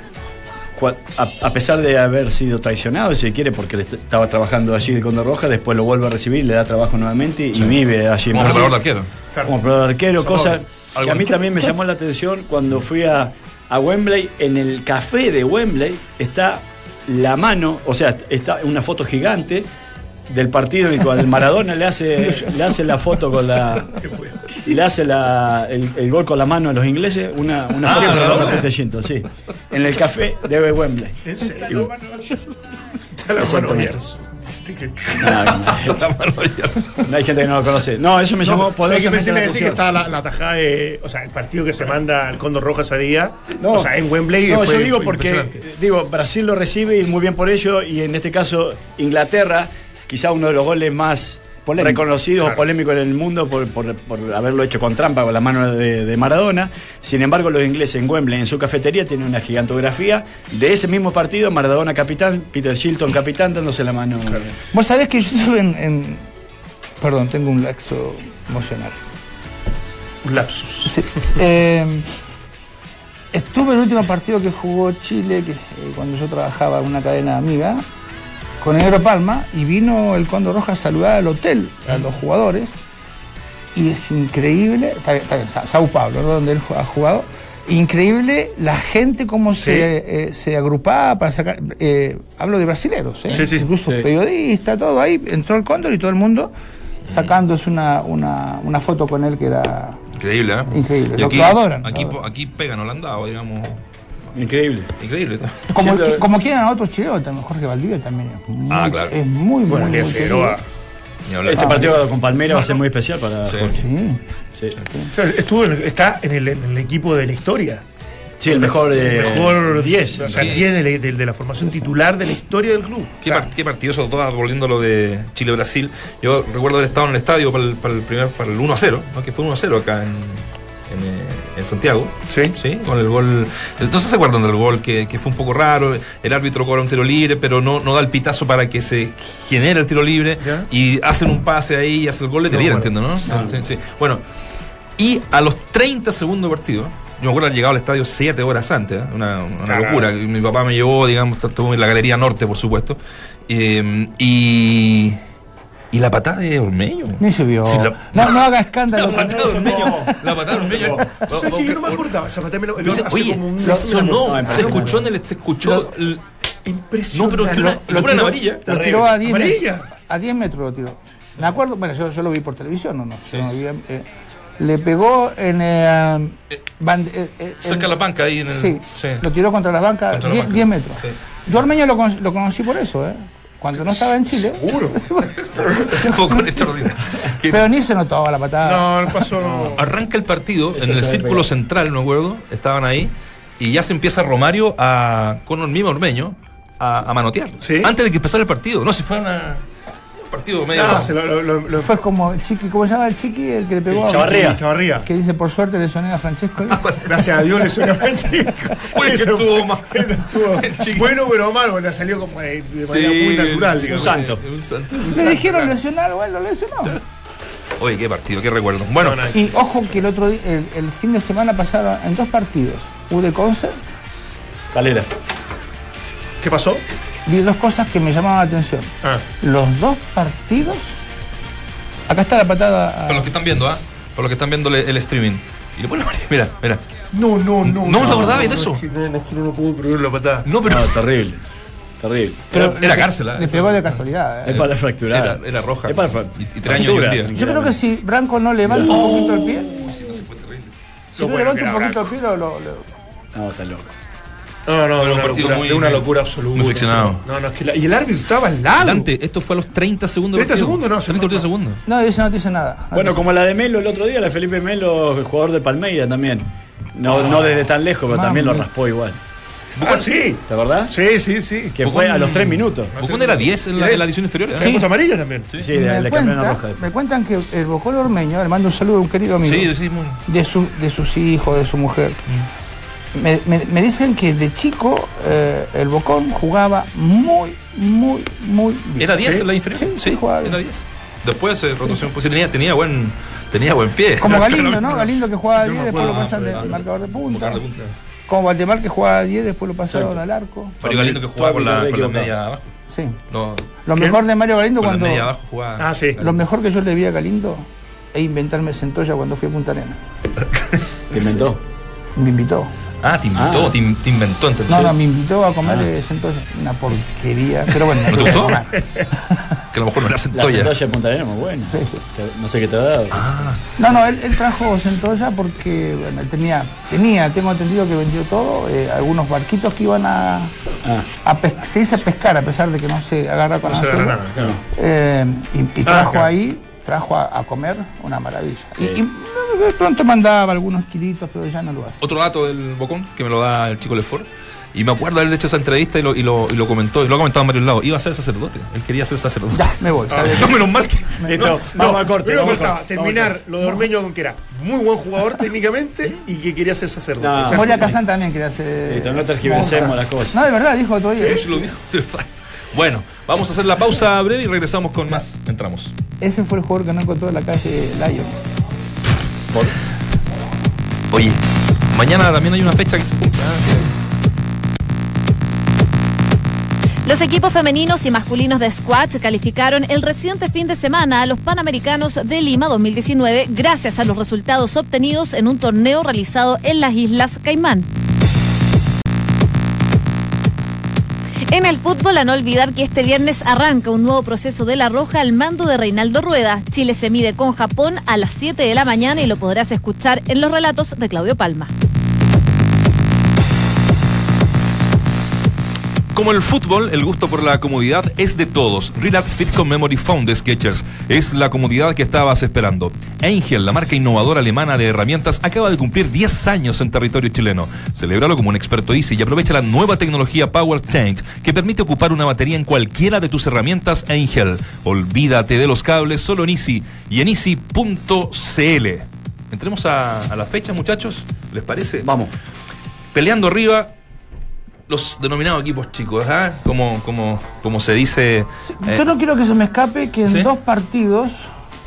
a, a pesar de haber sido traicionado, si quiere, porque estaba trabajando allí el Condor Roja, después lo vuelve a recibir, le da trabajo nuevamente y vive allí en Como preparador de arquero. Claro. como probador de arquero, cosa que a mí también me llamó la atención cuando fui a, a Wembley. En el café de Wembley está la mano, o sea, está una foto gigante del partido y cuando Maradona le hace, le hace la foto con la. Le hace la, el, el gol con la mano a los ingleses, una, una Ah, foto de Maradona. Maradona Pete sí. En el café de Wembley. ¿En serio? Está la mano. No, no, no hay gente que no lo conoce. No, eso me llamó No, ¿sabes qué poderosamente pensé? la Me decía que estaba la, la tajada de. O sea, el partido que se manda al Condor Roja ese día. No. o sea, en Wembley. No, fue yo digo porque digo Brasil lo recibe y muy bien por ello y en este caso Inglaterra, quizá uno de los goles más Polémico. reconocidos Claro. o polémicos en el mundo por, por- por haberlo hecho con trampa con la mano de, de Maradona. Sin embargo, los ingleses en Wembley, en su cafetería, tienen una gigantografía de ese mismo partido, Maradona capitán, Peter Shilton capitán, dándose la mano. Vos sabés que yo estuve en, en- Perdón, tengo un laxo emocional. Un lapsus. Sí. Eh, estuve en el último partido que jugó Chile, que, eh, cuando yo trabajaba en una cadena amiga, con el Negro Palma, y vino el Condor Roja a saludar al hotel, a los jugadores, y es increíble, está bien, está bien, Sa- Sao Paulo, ¿no? donde él ha jugado, increíble la gente cómo se, eh, se agrupaba para sacar, eh, hablo de brasileros, ¿eh? Sí, sí. incluso Sí. periodistas, todo ahí, entró el Cóndor y todo el mundo sacándose una, una, una foto con él que era Increíble, ¿eh? Increíble, aquí, lo adoran, Aquí, lo adoran. aquí pegan, no lo han dado, digamos. Increíble. Increíble. Como, Siendo- como quieran a otros chilenos, también Jorge Valdivia también es muy, Ah, claro. es muy, Bueno, muy, Figueroa. Hablar. Este Ah, partido con Palmeiras va a ser muy especial para Sí. Jorge. Sí. Sí. O sea, estuvo en- está en el, en el equipo de la historia. Sí, el mejor de mejor 10. O sea, Sí. 10 de, la- de- de la formación titular de la historia del club. ¿Qué, O sea, par- qué partido eso todo volviendo a lo de Chile-Brasil? Yo recuerdo haber estado en el estadio para el, para el primer, para el 1-0, ¿no? que fue 1-0 acá en, en, eh, en Santiago. Sí. Sí, con el gol. No sé si se acuerdan del gol que, que fue un poco raro. El árbitro cobra un tiro libre, pero no, no da el pitazo para que se genere el tiro libre. Ya. Y hacen un pase ahí y hace el gol de No, bueno. entiendo, ¿no? Sí, sí. Bueno, y a los 30 segundos de partido. Yo me acuerdo haber llegado al estadio siete horas antes, ¿eh? una, una Claro. locura. Mi papá me llevó, digamos, estuvo en la Galería Norte, por supuesto. Eh, y ¿Y la patada de Ormeño? Ni se vio. Sí, la- no, no haga escándalo. La patada de Ormeño. La patada de Ormeño. ¿Sabes que yo no me acordaba? Esa patada me lo- sé- Oye, como un- sonó, No, se impresionante. escuchó en el, se escuchó el- Impresionante. no, pero una, Lo una tiró, amarilla. lo tiró a 10 Amarilla. metros. A 10 metros lo tiró. Me acuerdo, bueno, yo, yo lo vi por televisión, ¿no? no, yo no vi, eh, le pegó en. eh, eh, eh, Cerca en- de la banca ahí en el. Sí, sí. lo tiró contra las bancas Contra la 10 banca. 10 metros. Sí. Yo Ormeño lo, lo conocí por eso, ¿eh? Cuando no estaba en Chile. Seguro. Un poco extraordinario. Pero ni se notaba la patada. No, no pasó. No. Arranca el partido Eso en el se círculo pegado. central, me acuerdo. Estaban ahí. Y ya se empieza Romario a, con el mismo Ormeño a, a manotear. Sí. Antes de que empezara el partido. No, si fue una- un partido medio. No, se lo, lo, lo- lo- Fue como el Chiqui, ¿cómo se llama el Chiqui? El que le pegó a Chavarría. Chavarría. Que dice, por suerte lesioné a Francesco. Gracias a Dios le sonó a que estuvo mal. estuvo Chico. bueno, pero malo. Le salió como de, de manera Sí, muy natural, un digamos. santo. Un santo. Le dijeron lesionar, bueno, lo lesionó. Oye, qué partido, qué recuerdo. Bueno, No, no, Y ojo que el otro día, el, el fin de semana pasaron en dos partidos. Ude Concert, Calera. ¿Qué pasó? Vi dos cosas que me llamaban la atención. Ah, Los dos partidos. Acá está la patada. a- para los que están viendo, ¿ah? Para los que están viendo el, streaming. Y le pone Mira, mira. no, no, no. ¿No te acordabas de eso? No, no, no, no puedo creer la patada. No, pero. No, terrible. Terrible. Era, era le- cárcel, ¿ah? Le pegó de casualidad. ¿eh? Es para fracturar. Era, era roja. Es para y, y tres años y un día. Yo creo que si Branco no levanta un poquito el pie, si Lo no bueno levanta que un era poquito el pie, lo, lo- lo- No, está loco. No, no, de un una, partido locura, muy- de una locura absoluta. muy ficcionado. No, no, es que la- y el árbitro estaba al lado. Dante, esto fue a los 30 segundos. del 30 partido. segundos, no, se 30 nota. segundos. No, ese no dice nada. Bueno, como la de Melo el otro día, la de Felipe Melo, jugador de Palmeira también. No, no desde tan lejos, pero también lo Mami. raspó igual. Ah, sí. ¿Te acordás? Sí, sí, sí. Que fue a los tres minutos. Bocón era 10 en la, en la edición inferior. ¿eh? ¿Le puso amarilla también? Sí, me, le, le cambiaron la cuenta- roja. me cuentan que el Bocón Ormeño, le mando un saludo a un querido amigo, Sí, sí, muy- de, su, de sus hijos, de su mujer. Me, me- me dicen que de chico eh, el Bocón jugaba muy, muy, muy bien. ¿Era 10 Sí, en la inferior? Sí, sí, jugaba bien. era 10. Después se rotación, pues sí, tenía, tenía buen tenía buen pie. Como Galindo, ¿no? Galindo que jugaba Yo 10, me después lo pasan de marcador de punta. De punta. Como Valdemar que jugaba 10, después lo pasaron al arco. Mario Galindo que jugaba con la, con la media abajo. Sí. No, Lo mejor de Mario Galindo con la cuando. media abajo jugaba. Ah, sí. Lo mejor que yo le vi a Galindo es inventarme centolla cuando fui a Punta Arena. ¿Te inventó? Me invitó. Ah, te inventó, Ah. te, te inventó entonces. No, no, me invitó a comer centolla. Una porquería. Pero bueno, ¿No te que gustó? comer. Que a lo mejor no era La centolla. centolla de Punta Arenas, muy buena. Sí, sí. Te- No sé qué te ha dado. Ah, No, no, él, él trajo centolla porque bueno, él tenía, tenía, tengo entendido que vendió todo, eh, algunos barquitos que iban a, Ah, a se dice pescar a pesar de que no se agarra con No agarra nada, claro. Eh, y, y Ah, trajo claro. ahí, trajo a, a comer una maravilla. Sí. Y, y de pronto mandaba algunos kilitos, pero ya no lo hace. otro dato del Bocón que me lo da el chico Lefort. Y me acuerdo haber hecho esa entrevista y lo, y lo, y lo comentó, y lo ha comentado en varios lados. Iba a ser sacerdote. Él quería ser sacerdote. Ya, me voy. ¿sabes? No, menos mal que. listo, No, vamos al corte. primero Vamos corte. terminar Vamos lo de Ormeño con que era muy buen jugador técnicamente y que quería ser sacerdote. No. Moria Kazan también quería hacer. Listo, no tergiversemos las cosas. No, de verdad, dijo otro día. Se lo dijo. Bueno, vamos a hacer la pausa breve y regresamos con más. Entramos. Ese fue el jugador que no encontró en la calle Oye, mañana también hay una fecha que se cumple. Los equipos femeninos y masculinos de squash calificaron el reciente fin de semana a los Panamericanos de Lima 2019 gracias a los resultados obtenidos en un torneo realizado en las Islas Caimán. En el fútbol, a no olvidar que este viernes arranca un nuevo proceso de la Roja al mando de Reinaldo Rueda. Chile se mide con Japón a las 7 de la mañana y lo podrás escuchar en los relatos de Claudio Palma. Como el fútbol, el gusto por la comodidad es de todos. Relax Fit con Memory Foam de Skechers es la comodidad que estabas esperando. Angel, la marca innovadora alemana de herramientas, acaba de cumplir 10 años en territorio chileno. Celébralo como un experto Easy y aprovecha la nueva tecnología Power Change que permite ocupar una batería en cualquiera de tus herramientas Angel. Olvídate de los cables solo en Easy y en easy.cl. Entremos a, a la fecha, muchachos. ¿Les parece? Vamos. Peleando arriba, los denominados equipos chicos, ¿ah? Como, como, como se dice. eh, Yo no quiero que se me escape que en ¿Sí? dos partidos,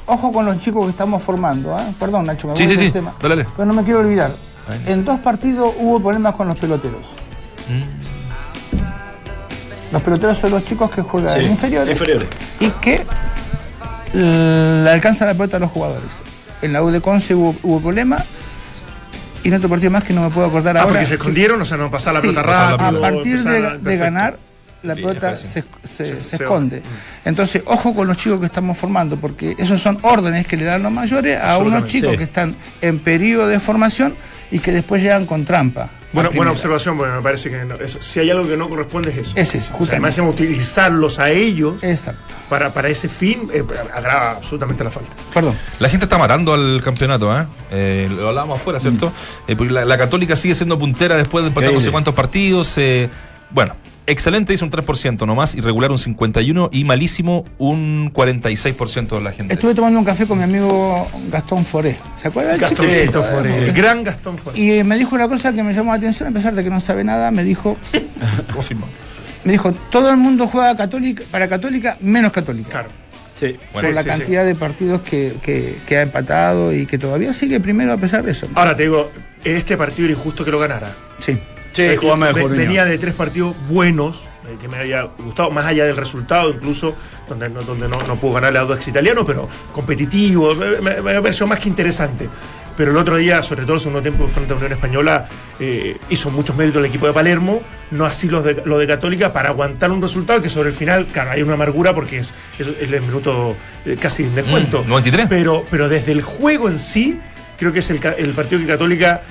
ojo con los chicos que estamos formando, ¿ah? perdón Nacho, me voy Sí, sí, sí. tema. Dale, dale. Pero no me quiero olvidar. Ahí. En dos partidos hubo problemas con los peloteros. Mm. Los peloteros son los chicos que juegan Sí, inferiores inferiores. y que le alcanza la pelota a los jugadores. En la U de Conce hubo, hubo problema y en otro partido más que no me puedo acordar Ah, ahora. porque se escondieron, o sea, no pasar la Sí, pelota rápido. a partir empezar de, ganar, la Sí, pelota se, se- se Se- esconde. Entonces, ojo con los chicos que estamos formando, porque esos son órdenes que le dan los mayores a unos chicos Sí. que están en periodo de formación y que después llegan con trampa. Bueno, buena observación, porque me parece que no- eso- si hay algo que no corresponde es eso. Es eso, O sea, justamente. además, encima, utilizarlos a ellos Exacto. para, para ese fin eh, agrava absolutamente la falta. Perdón. La gente está matando al campeonato, ¿eh? Eh, lo hablábamos afuera, ¿cierto? Eh, porque la, la Católica sigue siendo puntera después de empatar no sé cuántos partidos. eh, bueno, excelente hizo un 3% nomás, irregular un 51% y malísimo un 46% de la gente. Estuve tomando un café con mi amigo Gastón Foré. ¿Se acuerda del chico? Gastoncito. Foré, el gran Gastón Foré. Y me dijo una cosa que me llamó la atención, a pesar de que no sabe nada, me dijo, me dijo, todo el mundo juega católica, para católica, menos católica. Claro. Sí. por la sí, cantidad de partidos que, que- que ha empatado y que todavía sigue primero a pesar de eso. Ahora te digo, este partido era injusto que lo ganara. Sí. Sí, Eh, ve- mejor. venía de tres partidos buenos, eh, que me había gustado, más allá del resultado, incluso, donde, no, donde no, no pudo ganar el Audax italiano, pero competitivo, me, me- me pareció más que interesante. Pero el otro día, sobre todo el segundo tiempo frente a Unión Española, eh, hizo muchos méritos el equipo de Palermo, no así los de, lo de Católica, para aguantar un resultado que sobre el final, claro, hay una amargura porque es, es, es el minuto eh, casi en descuento. Mm, 93. Pero, pero desde el juego en sí, creo que es el partido que Católica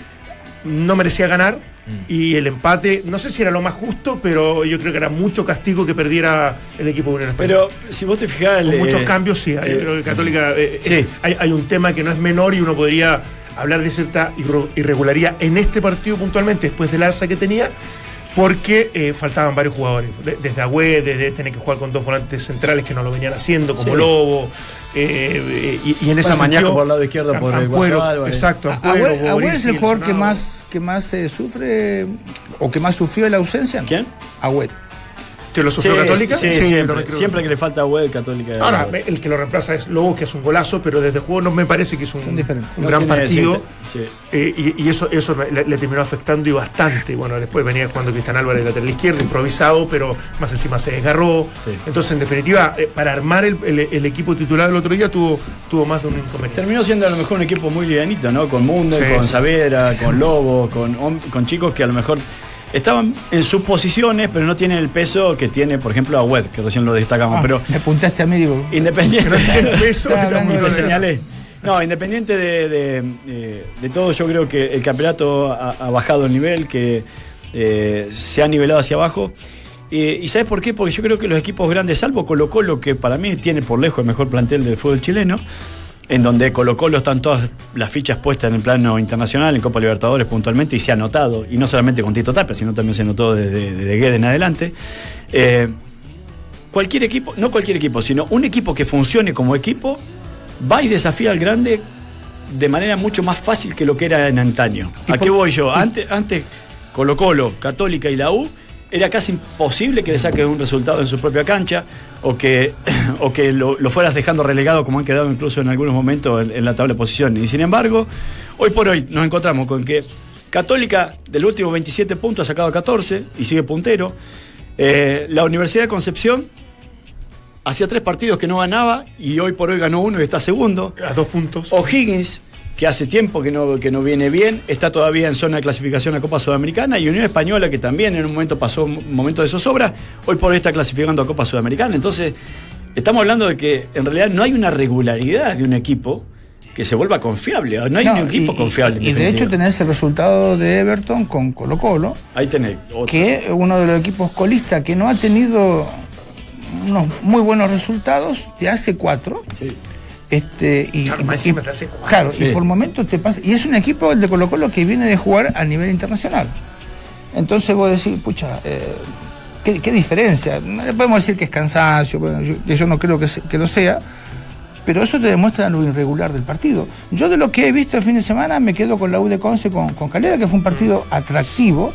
no merecía ganar Mm. y el empate, no sé si era lo más justo, pero yo creo que era mucho castigo que perdiera el equipo de Unión Española. Pero si vos te fijás. Con el, muchos eh, cambios, sí. Yo eh, creo que Católica. eh, sí. eh, hay, hay un tema que no es menor y uno podría hablar de cierta irregularidad en este partido puntualmente, después del alza que tenía, porque eh, faltaban varios jugadores. De- desde Agüe, desde tener que jugar con dos volantes centrales que no lo venían haciendo, como Sí. Lobo. eh, y, y en Mañaco sentido, por el lado izquierdo por el Ampuero, Álvarez. Exacto, Ampuero, Agüe- Agüe es el jugador que más, que más eh, sufre o que más sufrió la ausencia. ¿Quién? Agüet. ¿Que lo Sí, sufrió Católica? sí, Sí, siempre, creo siempre que que le falta web Católica. Ahora, el que lo reemplaza es Lobo, que es un golazo, pero desde el juego no me parece que es un, un No gran partido. sí, sí. Eh, y, y eso, eso me- le, le terminó afectando y bastante. Bueno, después venía jugando Cristian Álvarez de lateral izquierdo, improvisado, pero más encima se desgarró. Sí. Entonces, en definitiva, eh, para armar el, el- el equipo titular el otro día tuvo, tuvo más de un inconveniente. Terminó siendo a lo mejor un equipo muy livianito, ¿no? Con Mundo, Sí, con sí. Savera, con Lobo, con, con chicos que a lo mejor estaban en sus posiciones, pero no tienen el peso que tiene, por ejemplo, Agüed, que recién lo destacamos. Ah, pero me apuntaste a mí, digo. independiente. El peso Estaba era muy hablando te de- grande. señalé. No, independiente de, de, eh, de todo, yo creo que el campeonato ha, ha bajado el nivel, que eh, se ha nivelado hacia abajo. Eh, ¿Y sabes por qué? Porque yo creo que los equipos grandes, salvo Colo Colo, que para mí tiene por lejos el mejor plantel del fútbol chileno, en donde Colo Colo están todas las fichas puestas en el plano internacional, en Copa Libertadores puntualmente, y se ha notado, y no solamente con Tito Tapia, sino también se notó desde, desde Guede en adelante. Eh, cualquier equipo, no cualquier equipo, sino un equipo que funcione como equipo, va y desafía al grande de manera mucho más fácil que lo que era en antaño. ¿Y ¿A qué voy yo? Antes, antes Colo Colo, Católica y la U, era casi imposible que le saques un resultado en su propia cancha o que, o que lo, lo fueras dejando relegado como han quedado incluso en algunos momentos en, en la tabla de posiciones. Y sin embargo, hoy por hoy nos encontramos con que Católica del último 27 puntos ha sacado 14 y sigue puntero. Eh, la Universidad de Concepción hacía tres partidos que no ganaba y hoy por hoy ganó uno y está segundo. A dos puntos. O'Higgins, que hace tiempo que no, que no viene bien, está todavía en zona de clasificación a Copa Sudamericana y Unión Española, que también en un momento pasó un momento de zozobra, hoy por hoy está clasificando a Copa Sudamericana. Entonces, estamos hablando de que en realidad no hay una regularidad de un equipo que se vuelva confiable. No hay No, un equipo y- confiable. en Y, de hecho tenés el resultado de Everton con Colo Colo, Ahí tenés. otro. que uno de los equipos colistas que no ha tenido unos muy buenos resultados, te hace cuatro. Sí. Este, y, Claro, y- claro, Sí. y por momentos te pasa. Y es un equipo, el de Colo Colo, que viene de jugar a nivel internacional. Entonces vos decís, pucha, eh, ¿qué, qué diferencia? Podemos decir que es cansancio, bueno, yo, que yo no creo que, se- que lo sea, pero eso te demuestra lo irregular del partido. Yo de lo que he visto el fin de semana me quedo con la U de Conce, con, con Calera, que fue un partido atractivo,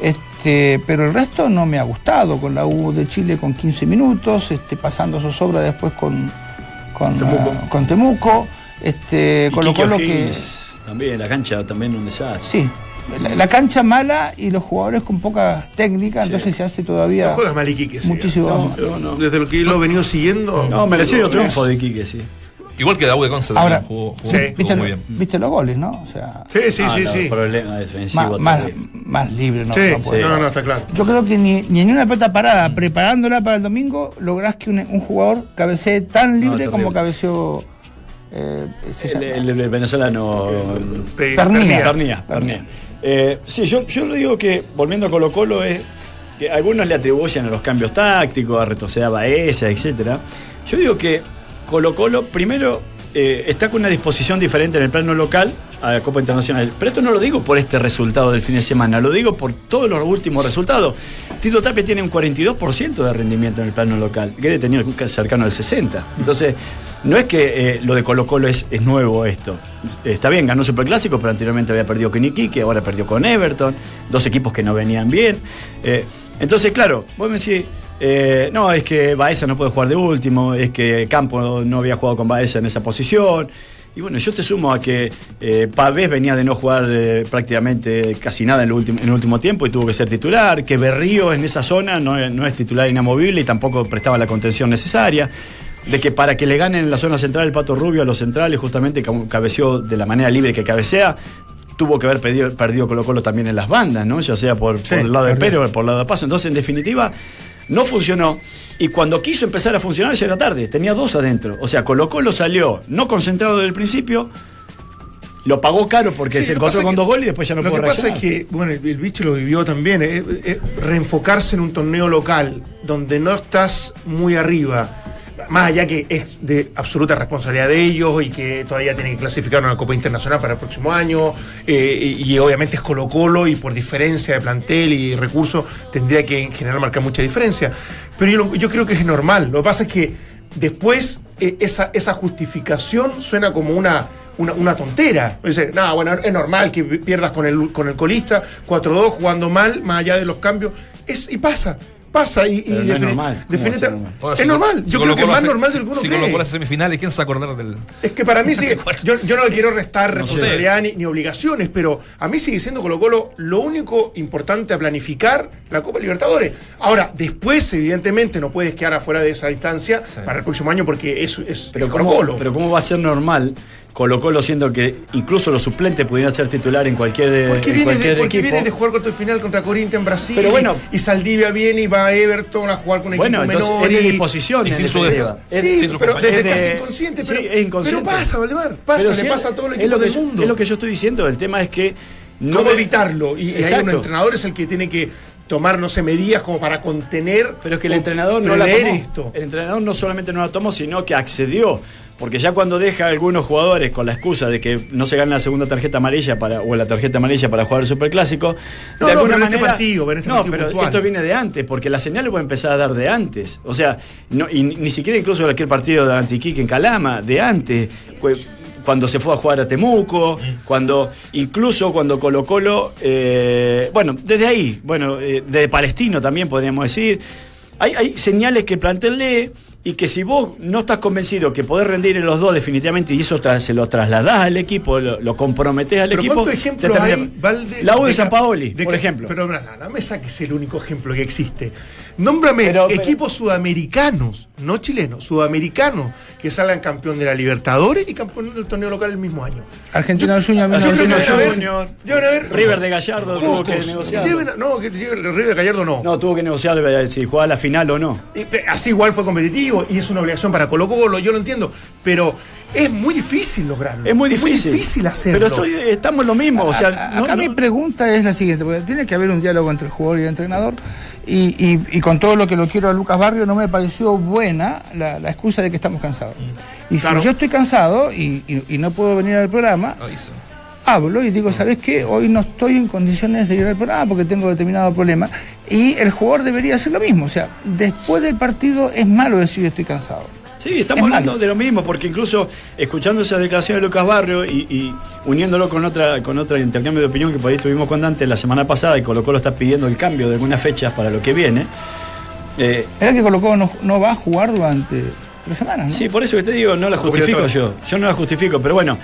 este, pero el resto no me ha gustado, con la U de Chile con 15 minutos, este, pasando zozobra después con, con Temuco. ah, con Temuco, este, Y Colo Colo que... También, la cancha también un desastre. Sí, la, la cancha mala y los jugadores con poca técnica, entonces se hace todavía No juegas mal Iquique. sí. muchísimo. No, no. Desde lo que lo he venido siguiendo. No, merecido lo- triunfo de Quique, sí. Igual que Daúde de Conce Ahora, también jugó, jugó- sí, jugó ¿Viste, muy bien. viste los goles, ¿no? O sea, Sí, sí, Ah, sí, no, sí. Problema defensivo. más, más, terrible. más libre, ¿no? Sí, no puede. no, no, está claro. Yo creo que ni, ni en una pelota parada, preparándola para el domingo, lográs que un, un jugador cabecee tan libre como cabeceó eh. El, el- el venezolano Pe- Pernilla. Pernilla, Pernilla. Eh, sí, yo, yo lo digo que, volviendo a Colo Colo, es que algunos le atribuyen a los cambios tácticos, a retroceder a Baeza, etc. Yo digo que Colo Colo, primero, eh, está con una disposición diferente en el plano local a la Copa Internacional. Pero esto no lo digo por este resultado del fin de semana, lo digo por todos los últimos resultados. Tito Tapia tiene un 42% de rendimiento en el plano local, que he tenido cercano al 60%. Entonces, no es que eh, lo de Colo Colo es, es nuevo esto. Está bien, ganó Superclásico, pero anteriormente había perdido con Iquique, ahora perdió con Everton, dos equipos que no venían bien. Eh, entonces, claro, vos me decís, eh, no, es que Baeza no puede jugar de último, es que Campo no había jugado con Baeza en esa posición. Y bueno, yo te sumo a que eh, Pavés venía de no jugar eh, prácticamente casi nada en el, último, en el último tiempo y tuvo que ser titular, que Berrío en esa zona no, es- no es titular inamovible y tampoco prestaba la contención necesaria, de que para que le ganen en la zona central el Pato Rubio a los centrales, justamente cabeció de la manera libre que cabecea, tuvo que haber perdido, perdido Colo Colo también en las bandas, ¿no? Ya sea por, por el lado de Pérez o por el lado de Paso. Entonces, en definitiva, no funcionó. Y cuando quiso empezar a funcionar ya era tarde, tenía dos adentro. O sea, Colo Colo salió no concentrado desde el principio, lo pagó caro porque Sí, se lo encontró con que- dos goles y después ya no Lo pudo que pasa es que, bueno, el, el bicho lo vivió también, es, es reenfocarse en un torneo local donde no estás muy arriba, más allá que es de absoluta responsabilidad de ellos y que todavía tienen que clasificar una Copa Internacional para el próximo año, eh, y, obviamente es Colo Colo y por diferencia de plantel y recursos tendría que en general marcar mucha diferencia. Pero yo, creo que es normal, lo que pasa es que después eh, esa, esa justificación suena como una, una, tontera. Decir, no, bueno, es normal que pierdas con el, con el colista, 4-2, jugando mal, más allá de los cambios. Es, y pasa, pasa. Y, y no es normal. ¿Cómo va a ser definita- normal? Ahora, es normal. Yo creo que es más hace- normal de lo que uno Si cree. Colo hace semifinales, ¿quién se acordará del...? Es que para mí sigue. Yo, yo no le quiero restar responsabilidad ni, ni obligaciones, pero a mí sigue siendo Colo Colo lo único importante a planificar la Copa Libertadores. Ahora, después, evidentemente, no puedes quedar afuera de esa distancia para el próximo año porque es, es Pero es ¿cómo, Colo Colo. pero ¿cómo va a ser normal Colo Colo siendo que incluso los suplentes pudieran ser titular en cualquier, eh, Porque, en cualquier de, porque equipo? de jugar cuarto de final contra Corinthians en Brasil. Pero bueno. y, Saldivia viene y va a Everton a jugar con un Bueno, equipo menor. es de disposición. y sin su defensa. Sí, su pero desde Es casi de- inconsciente. Pero, es inconsciente. pero pasa, Valdemar. Pasa, Pero le pasa es- a todo el es equipo lo que del yo- mundo. Es lo que yo estoy diciendo. El tema es que. No ¿Cómo evitarlo? Y, y Exacto. un entrenador es el que tiene que tomar, no sé, medidas como para contener. Pero es que el entrenador no la tomó. esto. El entrenador no solamente no la tomó, sino que accedió. Porque ya cuando deja a algunos jugadores con la excusa de que no se gana la segunda tarjeta amarilla para, o la tarjeta amarilla para jugar el superclásico, No, de no, alguna pero en este manera. partido, en este no, partido pero puntual. esto viene de antes, porque la señal lo puede empezar a dar de antes. O sea, no, y ni siquiera incluso cualquier partido de Antiquique en Calama, de antes. Cuando se fue a jugar a Temuco, cuando incluso cuando Colo Colo, eh, bueno, desde ahí, bueno, eh, de Palestino también podríamos decir, hay, hay señales que el plantel lee y que si vos no estás convencido que podés rendir en los dos definitivamente y eso se lo trasladás al equipo, lo, lo comprometés al Pero equipo. ¿cuántos ejemplos hay, Valde, La U de, de San Paoli, de por ejemplo. Pero no, no, no me saques el único ejemplo que existe. Nómbrame Pero- pero- equipos sudamericanos, no chilenos, sudamericanos, que salgan campeón de la Libertadores y campeón del torneo local el mismo año. Argentina Yo creo que Junior, deben haber River de Gallardo tuvo que negociar. Deben- no, que River de Gallardo no. No, tuvo que negociar eh, si jugaba la final o no. Y, Así igual fue competitivo y es una obligación para Colo Colo, yo lo entiendo, pero es muy difícil lograrlo. Es muy difícil. difícil hacerlo. Pero estoy- estamos lo mismo. O sea, A- a- no- acá no- mi pregunta es la siguiente, porque tiene que haber un diálogo entre el jugador y el entrenador, y, y- y con todo lo que lo quiero a Lucas Barrio, no me pareció buena la, la excusa de que estamos cansados. Y Claro. si yo estoy cansado y, no puedo venir al programa, hablo y digo, ¿sabes qué? Hoy no estoy en condiciones de ir al programa porque tengo determinado problema. Y el jugador debería hacer lo mismo. O sea, después del partido es malo decir estoy cansado. Sí, estamos Es hablando malo. de lo mismo, porque incluso escuchando esa declaración de Lucas Barrio y, y uniéndolo con otra con otro intercambio de opinión que por ahí tuvimos con Dante la semana pasada y Colo Colo está pidiendo el cambio de algunas fechas para lo que viene. eh, Era que Colo Colo no, no va a jugar durante tres semanas, ¿no? Sí, por eso que te digo, no la justifico yo. Yo no la justifico, pero bueno,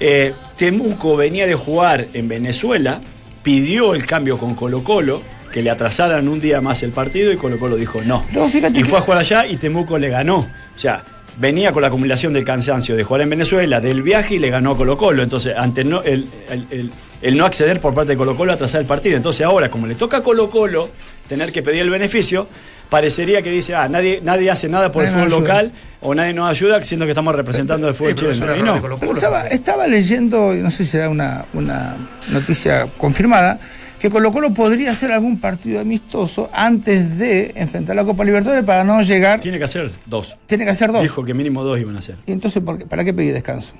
eh, Temuco venía de jugar en Venezuela pidió el cambio con Colo Colo, que le atrasaran un día más el partido y Colo Colo dijo no. No, fíjate y que- fue a jugar allá y Temuco le ganó. O sea, venía con la acumulación del cansancio de jugar en Venezuela, del viaje y le ganó a Colo Colo. Entonces, ante no, el, el- el- el no acceder por parte de Colo Colo, atrasar el partido. Entonces ahora, como le toca a Colo Colo tener que pedir el beneficio, parecería que dice, ah, nadie, nadie hace nada por Nadie el fútbol local o nadie nos ayuda, siendo que estamos representando el fútbol chileno. Y no. Estaba, estaba leyendo, y no sé si era una, una noticia confirmada, que Colo Colo podría hacer algún partido amistoso antes de enfrentar la Copa Libertadores para no llegar. Tiene que hacer dos. Tiene que hacer dos. Dijo que mínimo dos iban a hacer. Y entonces, ¿por qué- ¿para qué pedir descanso?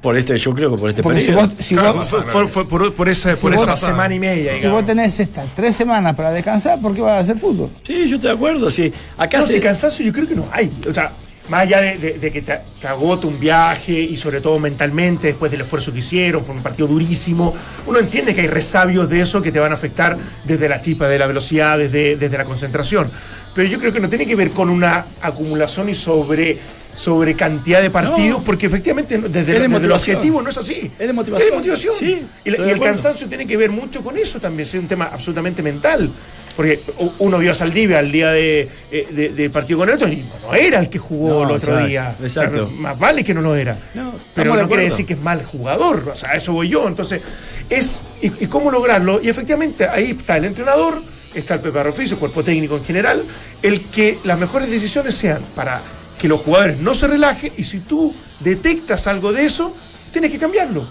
Por este, yo creo que por este Porque si vos, si Claro, vos- fue, fue- fue por, por esa, Si por vos- esa semana y media. si digamos. vos tenés estas tres semanas para descansar, ¿por qué vas a hacer fútbol? Sí, yo estoy de acuerdo. Sí. Acá No, se- si cansancio yo creo que no hay. O sea, más allá de, de- de que te, te agota un viaje y sobre todo mentalmente después del esfuerzo que hicieron, fue un partido durísimo, uno entiende que hay resabios de eso que te van a afectar desde la chispa de la velocidad, desde, desde la concentración. Pero yo creo que no tiene que ver con una acumulación y sobre, sobre cantidad de partidos, No. porque efectivamente desde, de el objetivo no es así. Es de motivación. Es de motivación. Sí, y, la- y el cansancio tiene que ver mucho con eso también, es un tema absolutamente mental. Porque uno vio a Saldivia al día de, eh, de- de partido con el otro y no era el que jugó No, el otro exacto, día. O sea, exacto. más vale que no lo era. No, Pero no quiere decir que es mal jugador. O sea, a eso voy yo. Entonces, es. ¿Y, y cómo lograrlo? Y efectivamente, ahí está el entrenador, está el Pepe Oficio, cuerpo técnico en general, el que las mejores decisiones sean para que los jugadores no se relajen y si tú detectas algo de eso, tienes que cambiarlo.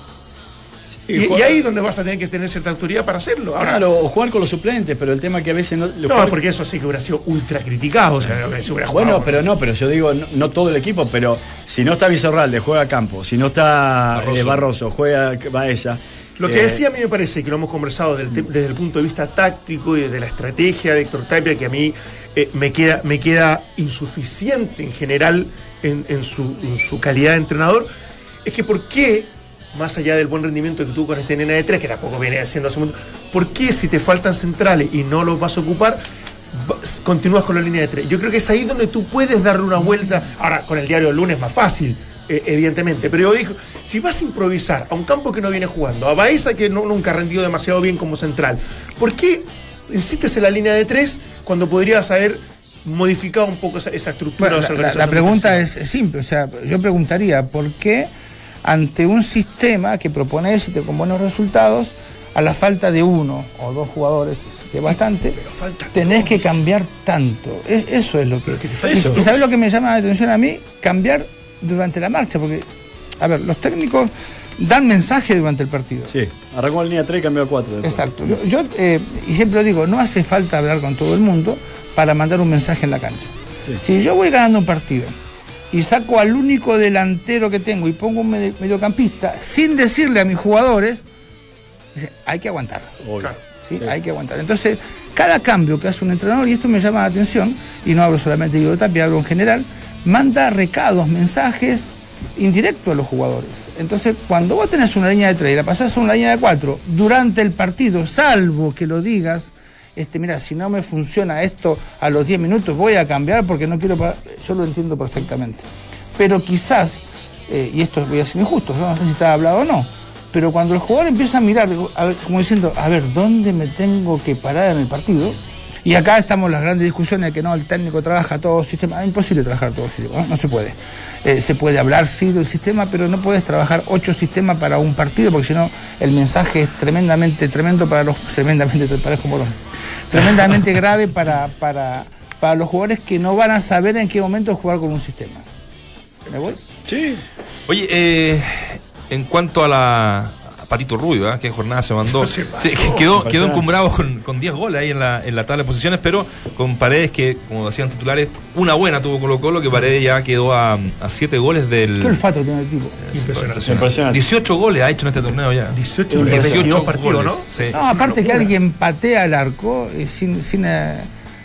Sí, Y, y ahí es donde vas a tener que tener cierta autoridad para hacerlo. Ahora, Claro, o jugar con los suplentes, pero el tema es que a veces no. no, jugadores- porque eso sí que hubiera sido ultra criticado. O sea, que se hubiera Bueno, pero no, pero yo digo, no, no todo el equipo, pero si no está Vizorralde, juega Campo, si no está Barroso, Barroso juega Baeza. Lo que eh, decía a mí me parece que lo hemos conversado desde el punto de vista táctico y desde la estrategia de Héctor Tapia, que a mí eh, me, queda, me queda insuficiente en general en, en su, en su calidad de entrenador, es que por qué, más allá del buen rendimiento que tuvo con este nena de tres, que tampoco viene haciendo hace mucho, ¿por qué si te faltan centrales y no los vas a ocupar, continúas con la línea de tres? Yo creo que es ahí donde tú puedes darle una vuelta. Ahora, con el diario del lunes es más fácil, eh, evidentemente. Pero yo digo, si vas a improvisar a un campo que no viene jugando, a Baeza que no- nunca ha rendido demasiado bien como central, ¿por qué insistes en la línea de tres cuando podrías haber modificado un poco esa, esa estructura? Bueno, de esa la, la- pregunta es simple, o sea, yo preguntaría, ¿por qué ante un sistema que propones y te con buenos resultados, a la falta de uno o dos jugadores, que es bastante, Pero falta tenés que cambiar tanto? Es- eso es lo que... que te faltan y- dos. ¿Y sabes lo que me llama la atención a mí? Cambiar durante la marcha, porque, a ver, los técnicos dan mensaje durante el partido. Sí, arrancó en línea 3 y cambió a 4. Exacto. Yo, yo, eh, y siempre lo digo, no hace falta hablar con todo el mundo para mandar un mensaje en la cancha. Sí. Si yo voy ganando un partido y saco al único delantero que tengo y pongo un medi- mediocampista sin decirle a mis jugadores, dice, hay que aguantar. Claro. ¿sí? Hay que aguantar. Entonces, cada cambio que hace un entrenador, y esto me llama la atención, y no hablo solamente de Tapia, hablo en general, manda recados, mensajes indirectos a los jugadores. Entonces, cuando vos tenés una línea de tres y la pasás a una línea de cuatro durante el partido, salvo que lo digas, este, mira, si no me funciona esto a los 10 minutos, voy a cambiar porque no quiero. pa-". Yo lo entiendo perfectamente. Pero quizás, eh, y esto voy a ser injusto, yo no sé si está hablado o no, pero cuando el jugador empieza a mirar, como diciendo, a ver, ¿dónde me tengo que parar en el partido? Y acá estamos las grandes discusiones de que no, el técnico trabaja todo sistema. Es imposible trabajar todo sistema, no, No se puede. Eh, se puede hablar, sí, del sistema, pero no puedes trabajar ocho sistemas para un partido, porque si no, el mensaje es tremendamente, tremendo para los. Tremendamente, parezco morón. Tremendamente grave para, para, para los jugadores que no van a saber en qué momento jugar con un sistema. ¿Me voy? Sí. Oye, eh, en cuanto a la Patito Rubio, ¿ah? que jornada se mandó. Se pasó. Sí, que quedó, Se quedó encumbrado con, con 10 goles ahí en la, en la tabla de posiciones, pero con Paredes que, como decían titulares, una buena tuvo Colo Colo, que Paredes ya quedó a, a 7 goles del... ¿Qué olfato tiene el tipo? Impresionante. Impresionante. 18 goles ha hecho en este torneo ya. 18 18 22 partidos, ¿no? sí. No, aparte que alguien patea al arco eh, sin, sin, eh,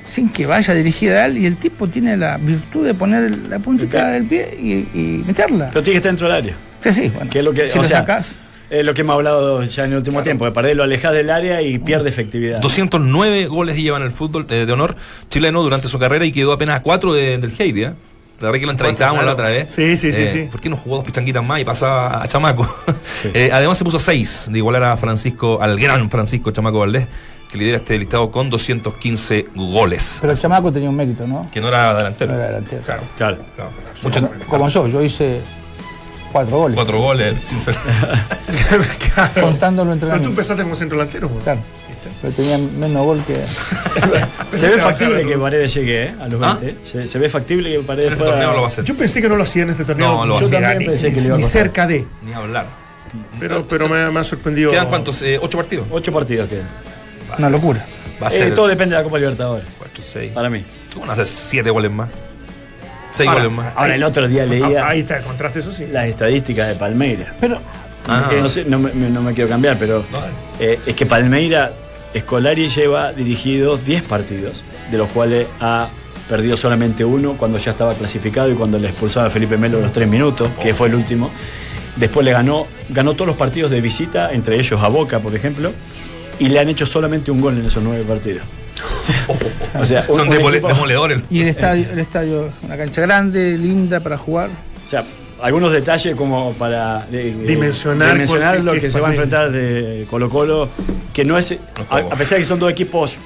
sin que vaya dirigida a él y el tipo tiene la virtud de poner la puntita del pie y, y meterla. Pero tiene que estar dentro del área. Sí, sí, bueno. Que es lo que, si o lo sea, sacás. Es lo que hemos hablado ya en el último tiempo. De Paredes lo alejas del área y pierde efectividad. 209 goles lleva en el fútbol eh, de honor chileno durante su carrera y quedó apenas a 4 del Heidi, ¿eh? ¿Te acuerdas que lo entrevistábamos Claro. la otra vez? Sí, sí, sí, Eh, sí. ¿Por qué no jugó dos pichanguitas más y pasaba a Chamaco? Eh, además se puso seis de igualar a Francisco, al gran Francisco Chamaco Valdés, que lidera este listado con 215 goles. Pero el chamaco tenía un mérito, ¿no? Que no era delantero. No era delantero. Claro, Claro. claro. Mucho- Como, como yo, yo hice cuatro goles. cuatro goles, sin ser. Claro. Contándolo entre Pero tú empezaste como centro delantero. güey. Claro. Pero tenía menos gol que. Se ve factible que Paredes llegue ¿eh? a los ¿Ah? 20. Se, se ve factible que Paredes Este pueda. torneo lo va a hacer. Yo pensé que no lo hacía en este torneo. No, lo Yo hacía. también Ni- pensé que le iba a ni cerca de. Ni hablar. Pero, pero me, me ha sorprendido. ¿Quedan cuántos? Eh, ¿Ocho partidos? Ocho partidos quedan. Una locura. Va a Eh, todo depende de la Copa Libertadores. cuatro, seis. Para mí. Tú van a hacer siete goles más. Seis Ahora, goles más. Ahora, el otro día Ah, leía Ahí está el contraste, eso sí. las estadísticas de Palmeiras. Pero Ah. No, sé, no, me, no me quiero cambiar, pero eh, es que Palmeira, Escolari lleva dirigidos 10 partidos, de los cuales ha perdido solamente uno cuando ya estaba clasificado y cuando le expulsaba a Felipe Melo los 3 minutos, que fue el último. Después le ganó, ganó todos los partidos de visita, entre ellos a Boca, por ejemplo, y le han hecho solamente un gol en esos nueve partidos. o sea, Son demoledores. Y el estadio, el estadio es una cancha grande, linda para jugar. O sea, algunos detalles como para de- de- Dimensionar dimensionar lo que se va a enfrentar de Colo Colo, que no es, a, pesar de que son dos equipos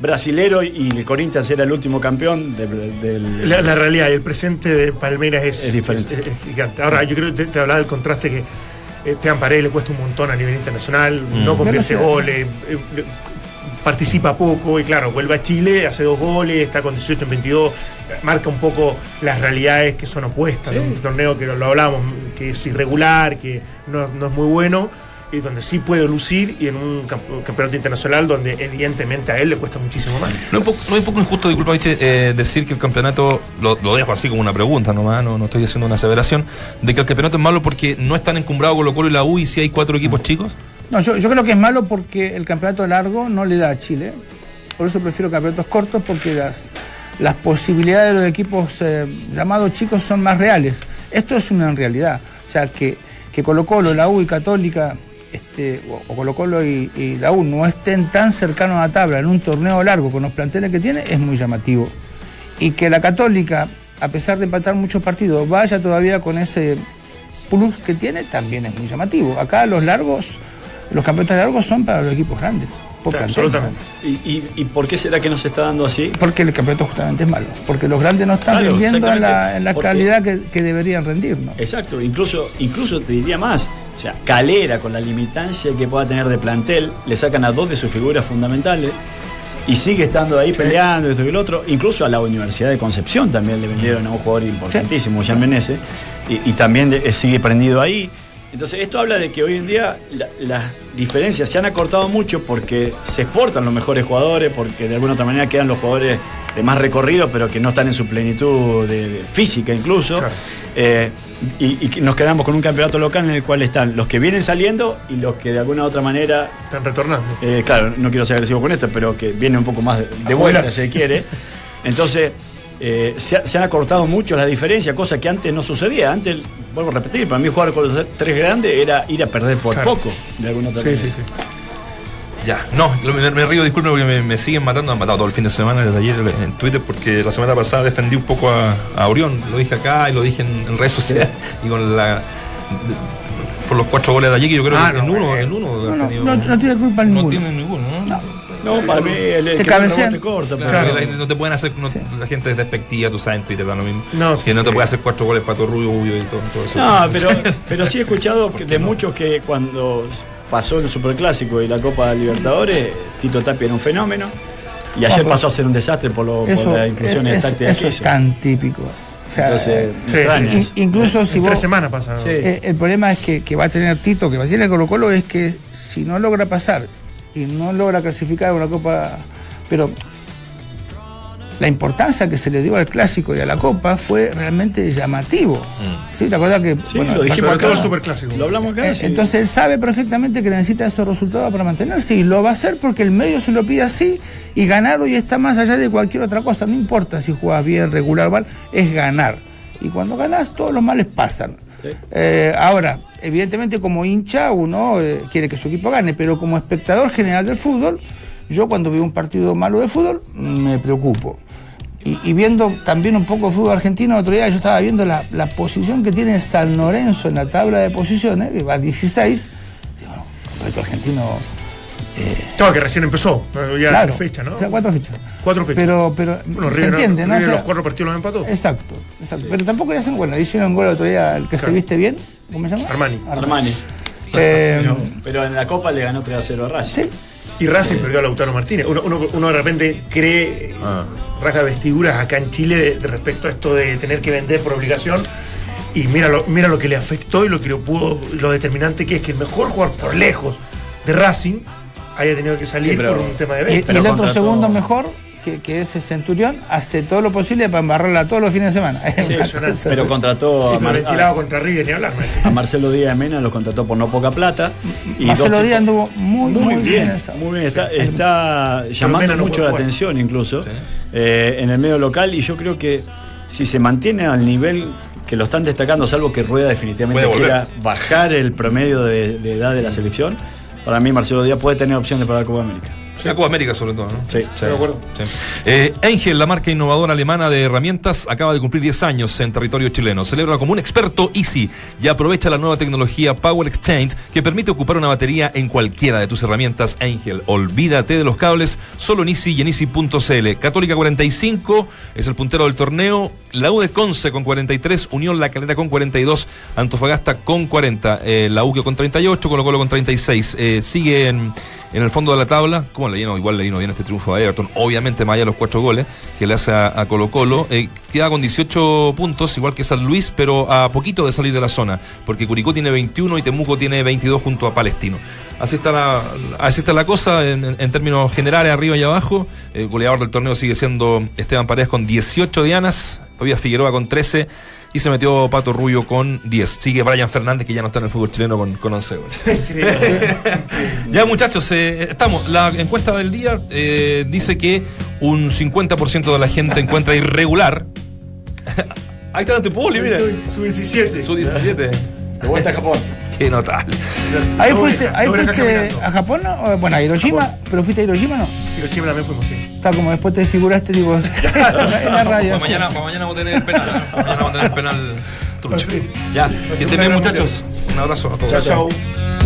brasileros y el Corinthians era el último campeón de- del... La, la realidad y el presente de Palmeiras es, Es diferente. es- es gigante. Ahora, yo creo que te, te hablaba del contraste que eh, Esteban Paredes le cuesta un montón a nivel internacional, no convierte goles, eh, participa poco y claro, vuelve a Chile, hace dos goles, está con 18 en 22, marca un poco las realidades que son opuestas. ¿no? Un torneo que lo, lo hablamos, que es irregular, que no, no es muy bueno. Y donde sí puede lucir, y en un camp- campeonato internacional donde evidentemente a él le cuesta muchísimo más. No es, un poco, no es un poco injusto, disculpa, eh, decir que el campeonato, lo, lo dejo así como una pregunta nomás, no, no estoy haciendo una aseveración, de que el campeonato es malo porque no están encumbrados Colo Colo y la U y si hay cuatro equipos chicos. No, yo, creo que es malo porque el campeonato largo no le da a Chile. Por eso prefiero campeonatos cortos porque las, las posibilidades de los equipos eh, llamados chicos son más reales. Esto es una realidad. O sea, que, que Colo Colo, la U y Católica, este, o, o Colo Colo y, y la U no estén tan cercanos a la tabla en un torneo largo con los planteles que tiene es muy llamativo. Y que la Católica, a pesar de empatar muchos partidos, vaya todavía con ese plus que tiene, también es muy llamativo. Acá los largos, los campeonatos largos son para los equipos grandes. por Claro, absolutamente. ¿Y, y, y por qué será que no se está dando así? Porque el campeonato justamente es malo. Porque los grandes no están Claro, rindiendo en la, exactamente. en la Porque- calidad que, que deberían rendir. ¿no? Exacto, incluso, incluso te diría más. O sea, Calera, con la limitancia que pueda tener de plantel, le sacan a dos de sus figuras fundamentales y sigue estando ahí peleando esto y el otro. Incluso a la Universidad de Concepción también le vendieron a un jugador importantísimo, Jean Menezes, y, y también eh, sigue prendido ahí. Entonces, esto habla de que hoy en día la- las diferencias se han acortado mucho porque se exportan los mejores jugadores, porque de alguna otra manera quedan los jugadores de más recorrido, pero que no están en su plenitud de, de física incluso. Claro. Eh, y, nos quedamos con un campeonato local en el cual están los que vienen saliendo y los que de alguna otra manera, Están retornando. eh, claro, no quiero ser agresivo con esto, pero que vienen un poco más de, de vuelta, si se quiere. Entonces, eh, se, ha- se han acortado mucho las diferencias, cosa que antes no sucedía. Antes, vuelvo a repetir, para mí jugar con los tres grandes era ir a perder por Claro. poco, de alguna otra Sí, manera. sí, sí. Ya, no, lo- me, me río, disculpe, porque me, me siguen matando, han matado todo el fin de semana, desde ayer en Twitter, porque la semana pasada defendí un poco a, a Orión, lo dije acá y lo dije en, en redes sociales, y con la... por los cuatro goles de ayer, que yo creo Ah, que no, en uno, bueno. en uno No, no, ha tenido- no- no tiene culpa no ninguno. tiene ninguno, ¿no? No, para mí el, el Te que no cabecean. rebote corta. Claro, la gente no te pueden hacer, no- la gente es despectiva, tú sabes, en Twitter da lo mismo. No, sí, que no sí. te puede hacer cuatro goles para tu rubio y todo, todo eso. No, pero, pero sí he escuchado ¿Por de no? muchos que cuando pasó el Superclásico y la Copa Libertadores, Tito Tapia era un fenómeno. Y ayer pasó a ser un desastre por, lo, por Eso, las inclusiones es, tácticas eso es tan típico. O sea, Entonces, eh, sí, incluso si En vos, tres semanas pasa. Sí. Eh, el problema es que, que va a tener Tito, que va a tener Colo Colo, es que si no logra pasar y no logra clasificar a una Copa. Pero la importancia que se le dio al clásico y a la Copa fue realmente llamativo. ¿Sí? ¿Te acuerdas que.? Sí, bueno, lo dijimos acá. todo el superclásico. Lo hablamos acá. eh, sí. Entonces él sabe perfectamente que necesita esos resultados para mantenerse y lo va a hacer porque el medio se lo pide así y ganar hoy está más allá de cualquier otra cosa. No importa si juegas bien, regular, mal, es ganar. Y cuando ganas, todos los males pasan. Eh, ahora, evidentemente como hincha uno eh, quiere que su equipo gane, pero como espectador general del fútbol, yo cuando veo un partido malo de fútbol me preocupo. Y, y viendo también un poco fútbol argentino, otro día yo estaba viendo la, la posición que tiene San Lorenzo en la tabla de posiciones, que va a 16. Digo, bueno, completo argentino. eh, Claro, que recién empezó. Ya claro, fecha, ¿no? o sea, cuatro fechas. Cuatro fechas. Pero, pero Bueno, se River, entiende, ¿no? River O sea, los cuatro partidos los empató. Exacto, exacto. Pero tampoco le hacen, bueno, hicieron gol el otro día, el que se viste bien, ¿cómo se llama? Armani. Armani. Eh, Pero, pero en la Copa le ganó 3 a 0 a Racing. sí, Y Racing perdió a Lautaro Martínez. Uno, uno- uno de repente cree, Ah. raja vestiduras acá en Chile de, de respecto a esto de tener que vender por obligación. Y mira lo, mira lo que le afectó y lo que lo pudo, lo determinante que es que el mejor jugador por lejos de Racing haya tenido que salir Sí, pero- por un tema de y, venta. y pero el otro contrató- segundo mejor, que, que es el Centurión, hace todo lo posible para embarrarla todos los fines de semana. Sí, Impresionante. pero contrató a, Mar- a- contra River ni hablar. ¿no? a Marcelo Díaz de Mena, lo contrató por no poca plata. Y Marcelo Díaz anduvo muy, muy, muy, bien, muy bien. Está, está llamando Mena mucho la jugar. atención incluso eh, en el medio local y yo creo que si se mantiene al nivel que lo están destacando, salvo que Rueda definitivamente quiera bajar el promedio de, de edad de la selección, para mí Marcelo Díaz puede tener opciones para la Copa América. La Copa América sobre todo, ¿no? Sí, de acuerdo. sí. Eh, Engel, la marca innovadora alemana de herramientas, acaba de cumplir 10 años en territorio chileno. Celebra como un experto Easy y aprovecha la nueva tecnología Power Exchange que permite ocupar una batería en cualquiera de tus herramientas Engel. Olvídate de los cables, solo en Easy y en Easy.cl. Católica 45 es el puntero del torneo. La U de Conce con 43, Unión La Calera con 42, Antofagasta con 40, eh, la UQ con 38, Colo Colo con 36. Eh, sigue en, en el fondo de la tabla, como le vino, igual le vino bien este triunfo a Everton, obviamente más allá de los cuatro goles que le hace a, a Colo Colo. Eh, queda con 18 puntos, igual que San Luis, pero a poquito de salir de la zona, porque Curicó tiene 21 y Temuco tiene 22 junto a Palestino. Así está la, así está la cosa en, en- en términos generales, arriba y abajo. El goleador del torneo sigue siendo Esteban Paredes con 18 dianas, todavía Figueroa con 13 y se metió Pato Rubio con 10. Sigue Brian Fernández, que ya no está en el fútbol chileno, con, con 11 goles. ya muchachos, eh, estamos. La encuesta del día eh, dice que un 50% de la gente encuentra irregular. Ahí está Dante Poli, mira. Su 17. Su 17. De vuelta a Japón. Qué notable. Ahí fuiste, ahí fuiste a Japón, ¿no? O, Bueno, a Hiroshima, pero fuiste a Hiroshima, ¿no? Hiroshima también fuimos, sí. Está como después te figuraste, digo, en la, radio. Para mañana, para mañana vamos a tener el penal. ¿eh? Mañana vamos a tener el penal trucho. Sí. Ya, que estén bien muchachos. Un abrazo a todos. Chao, chao.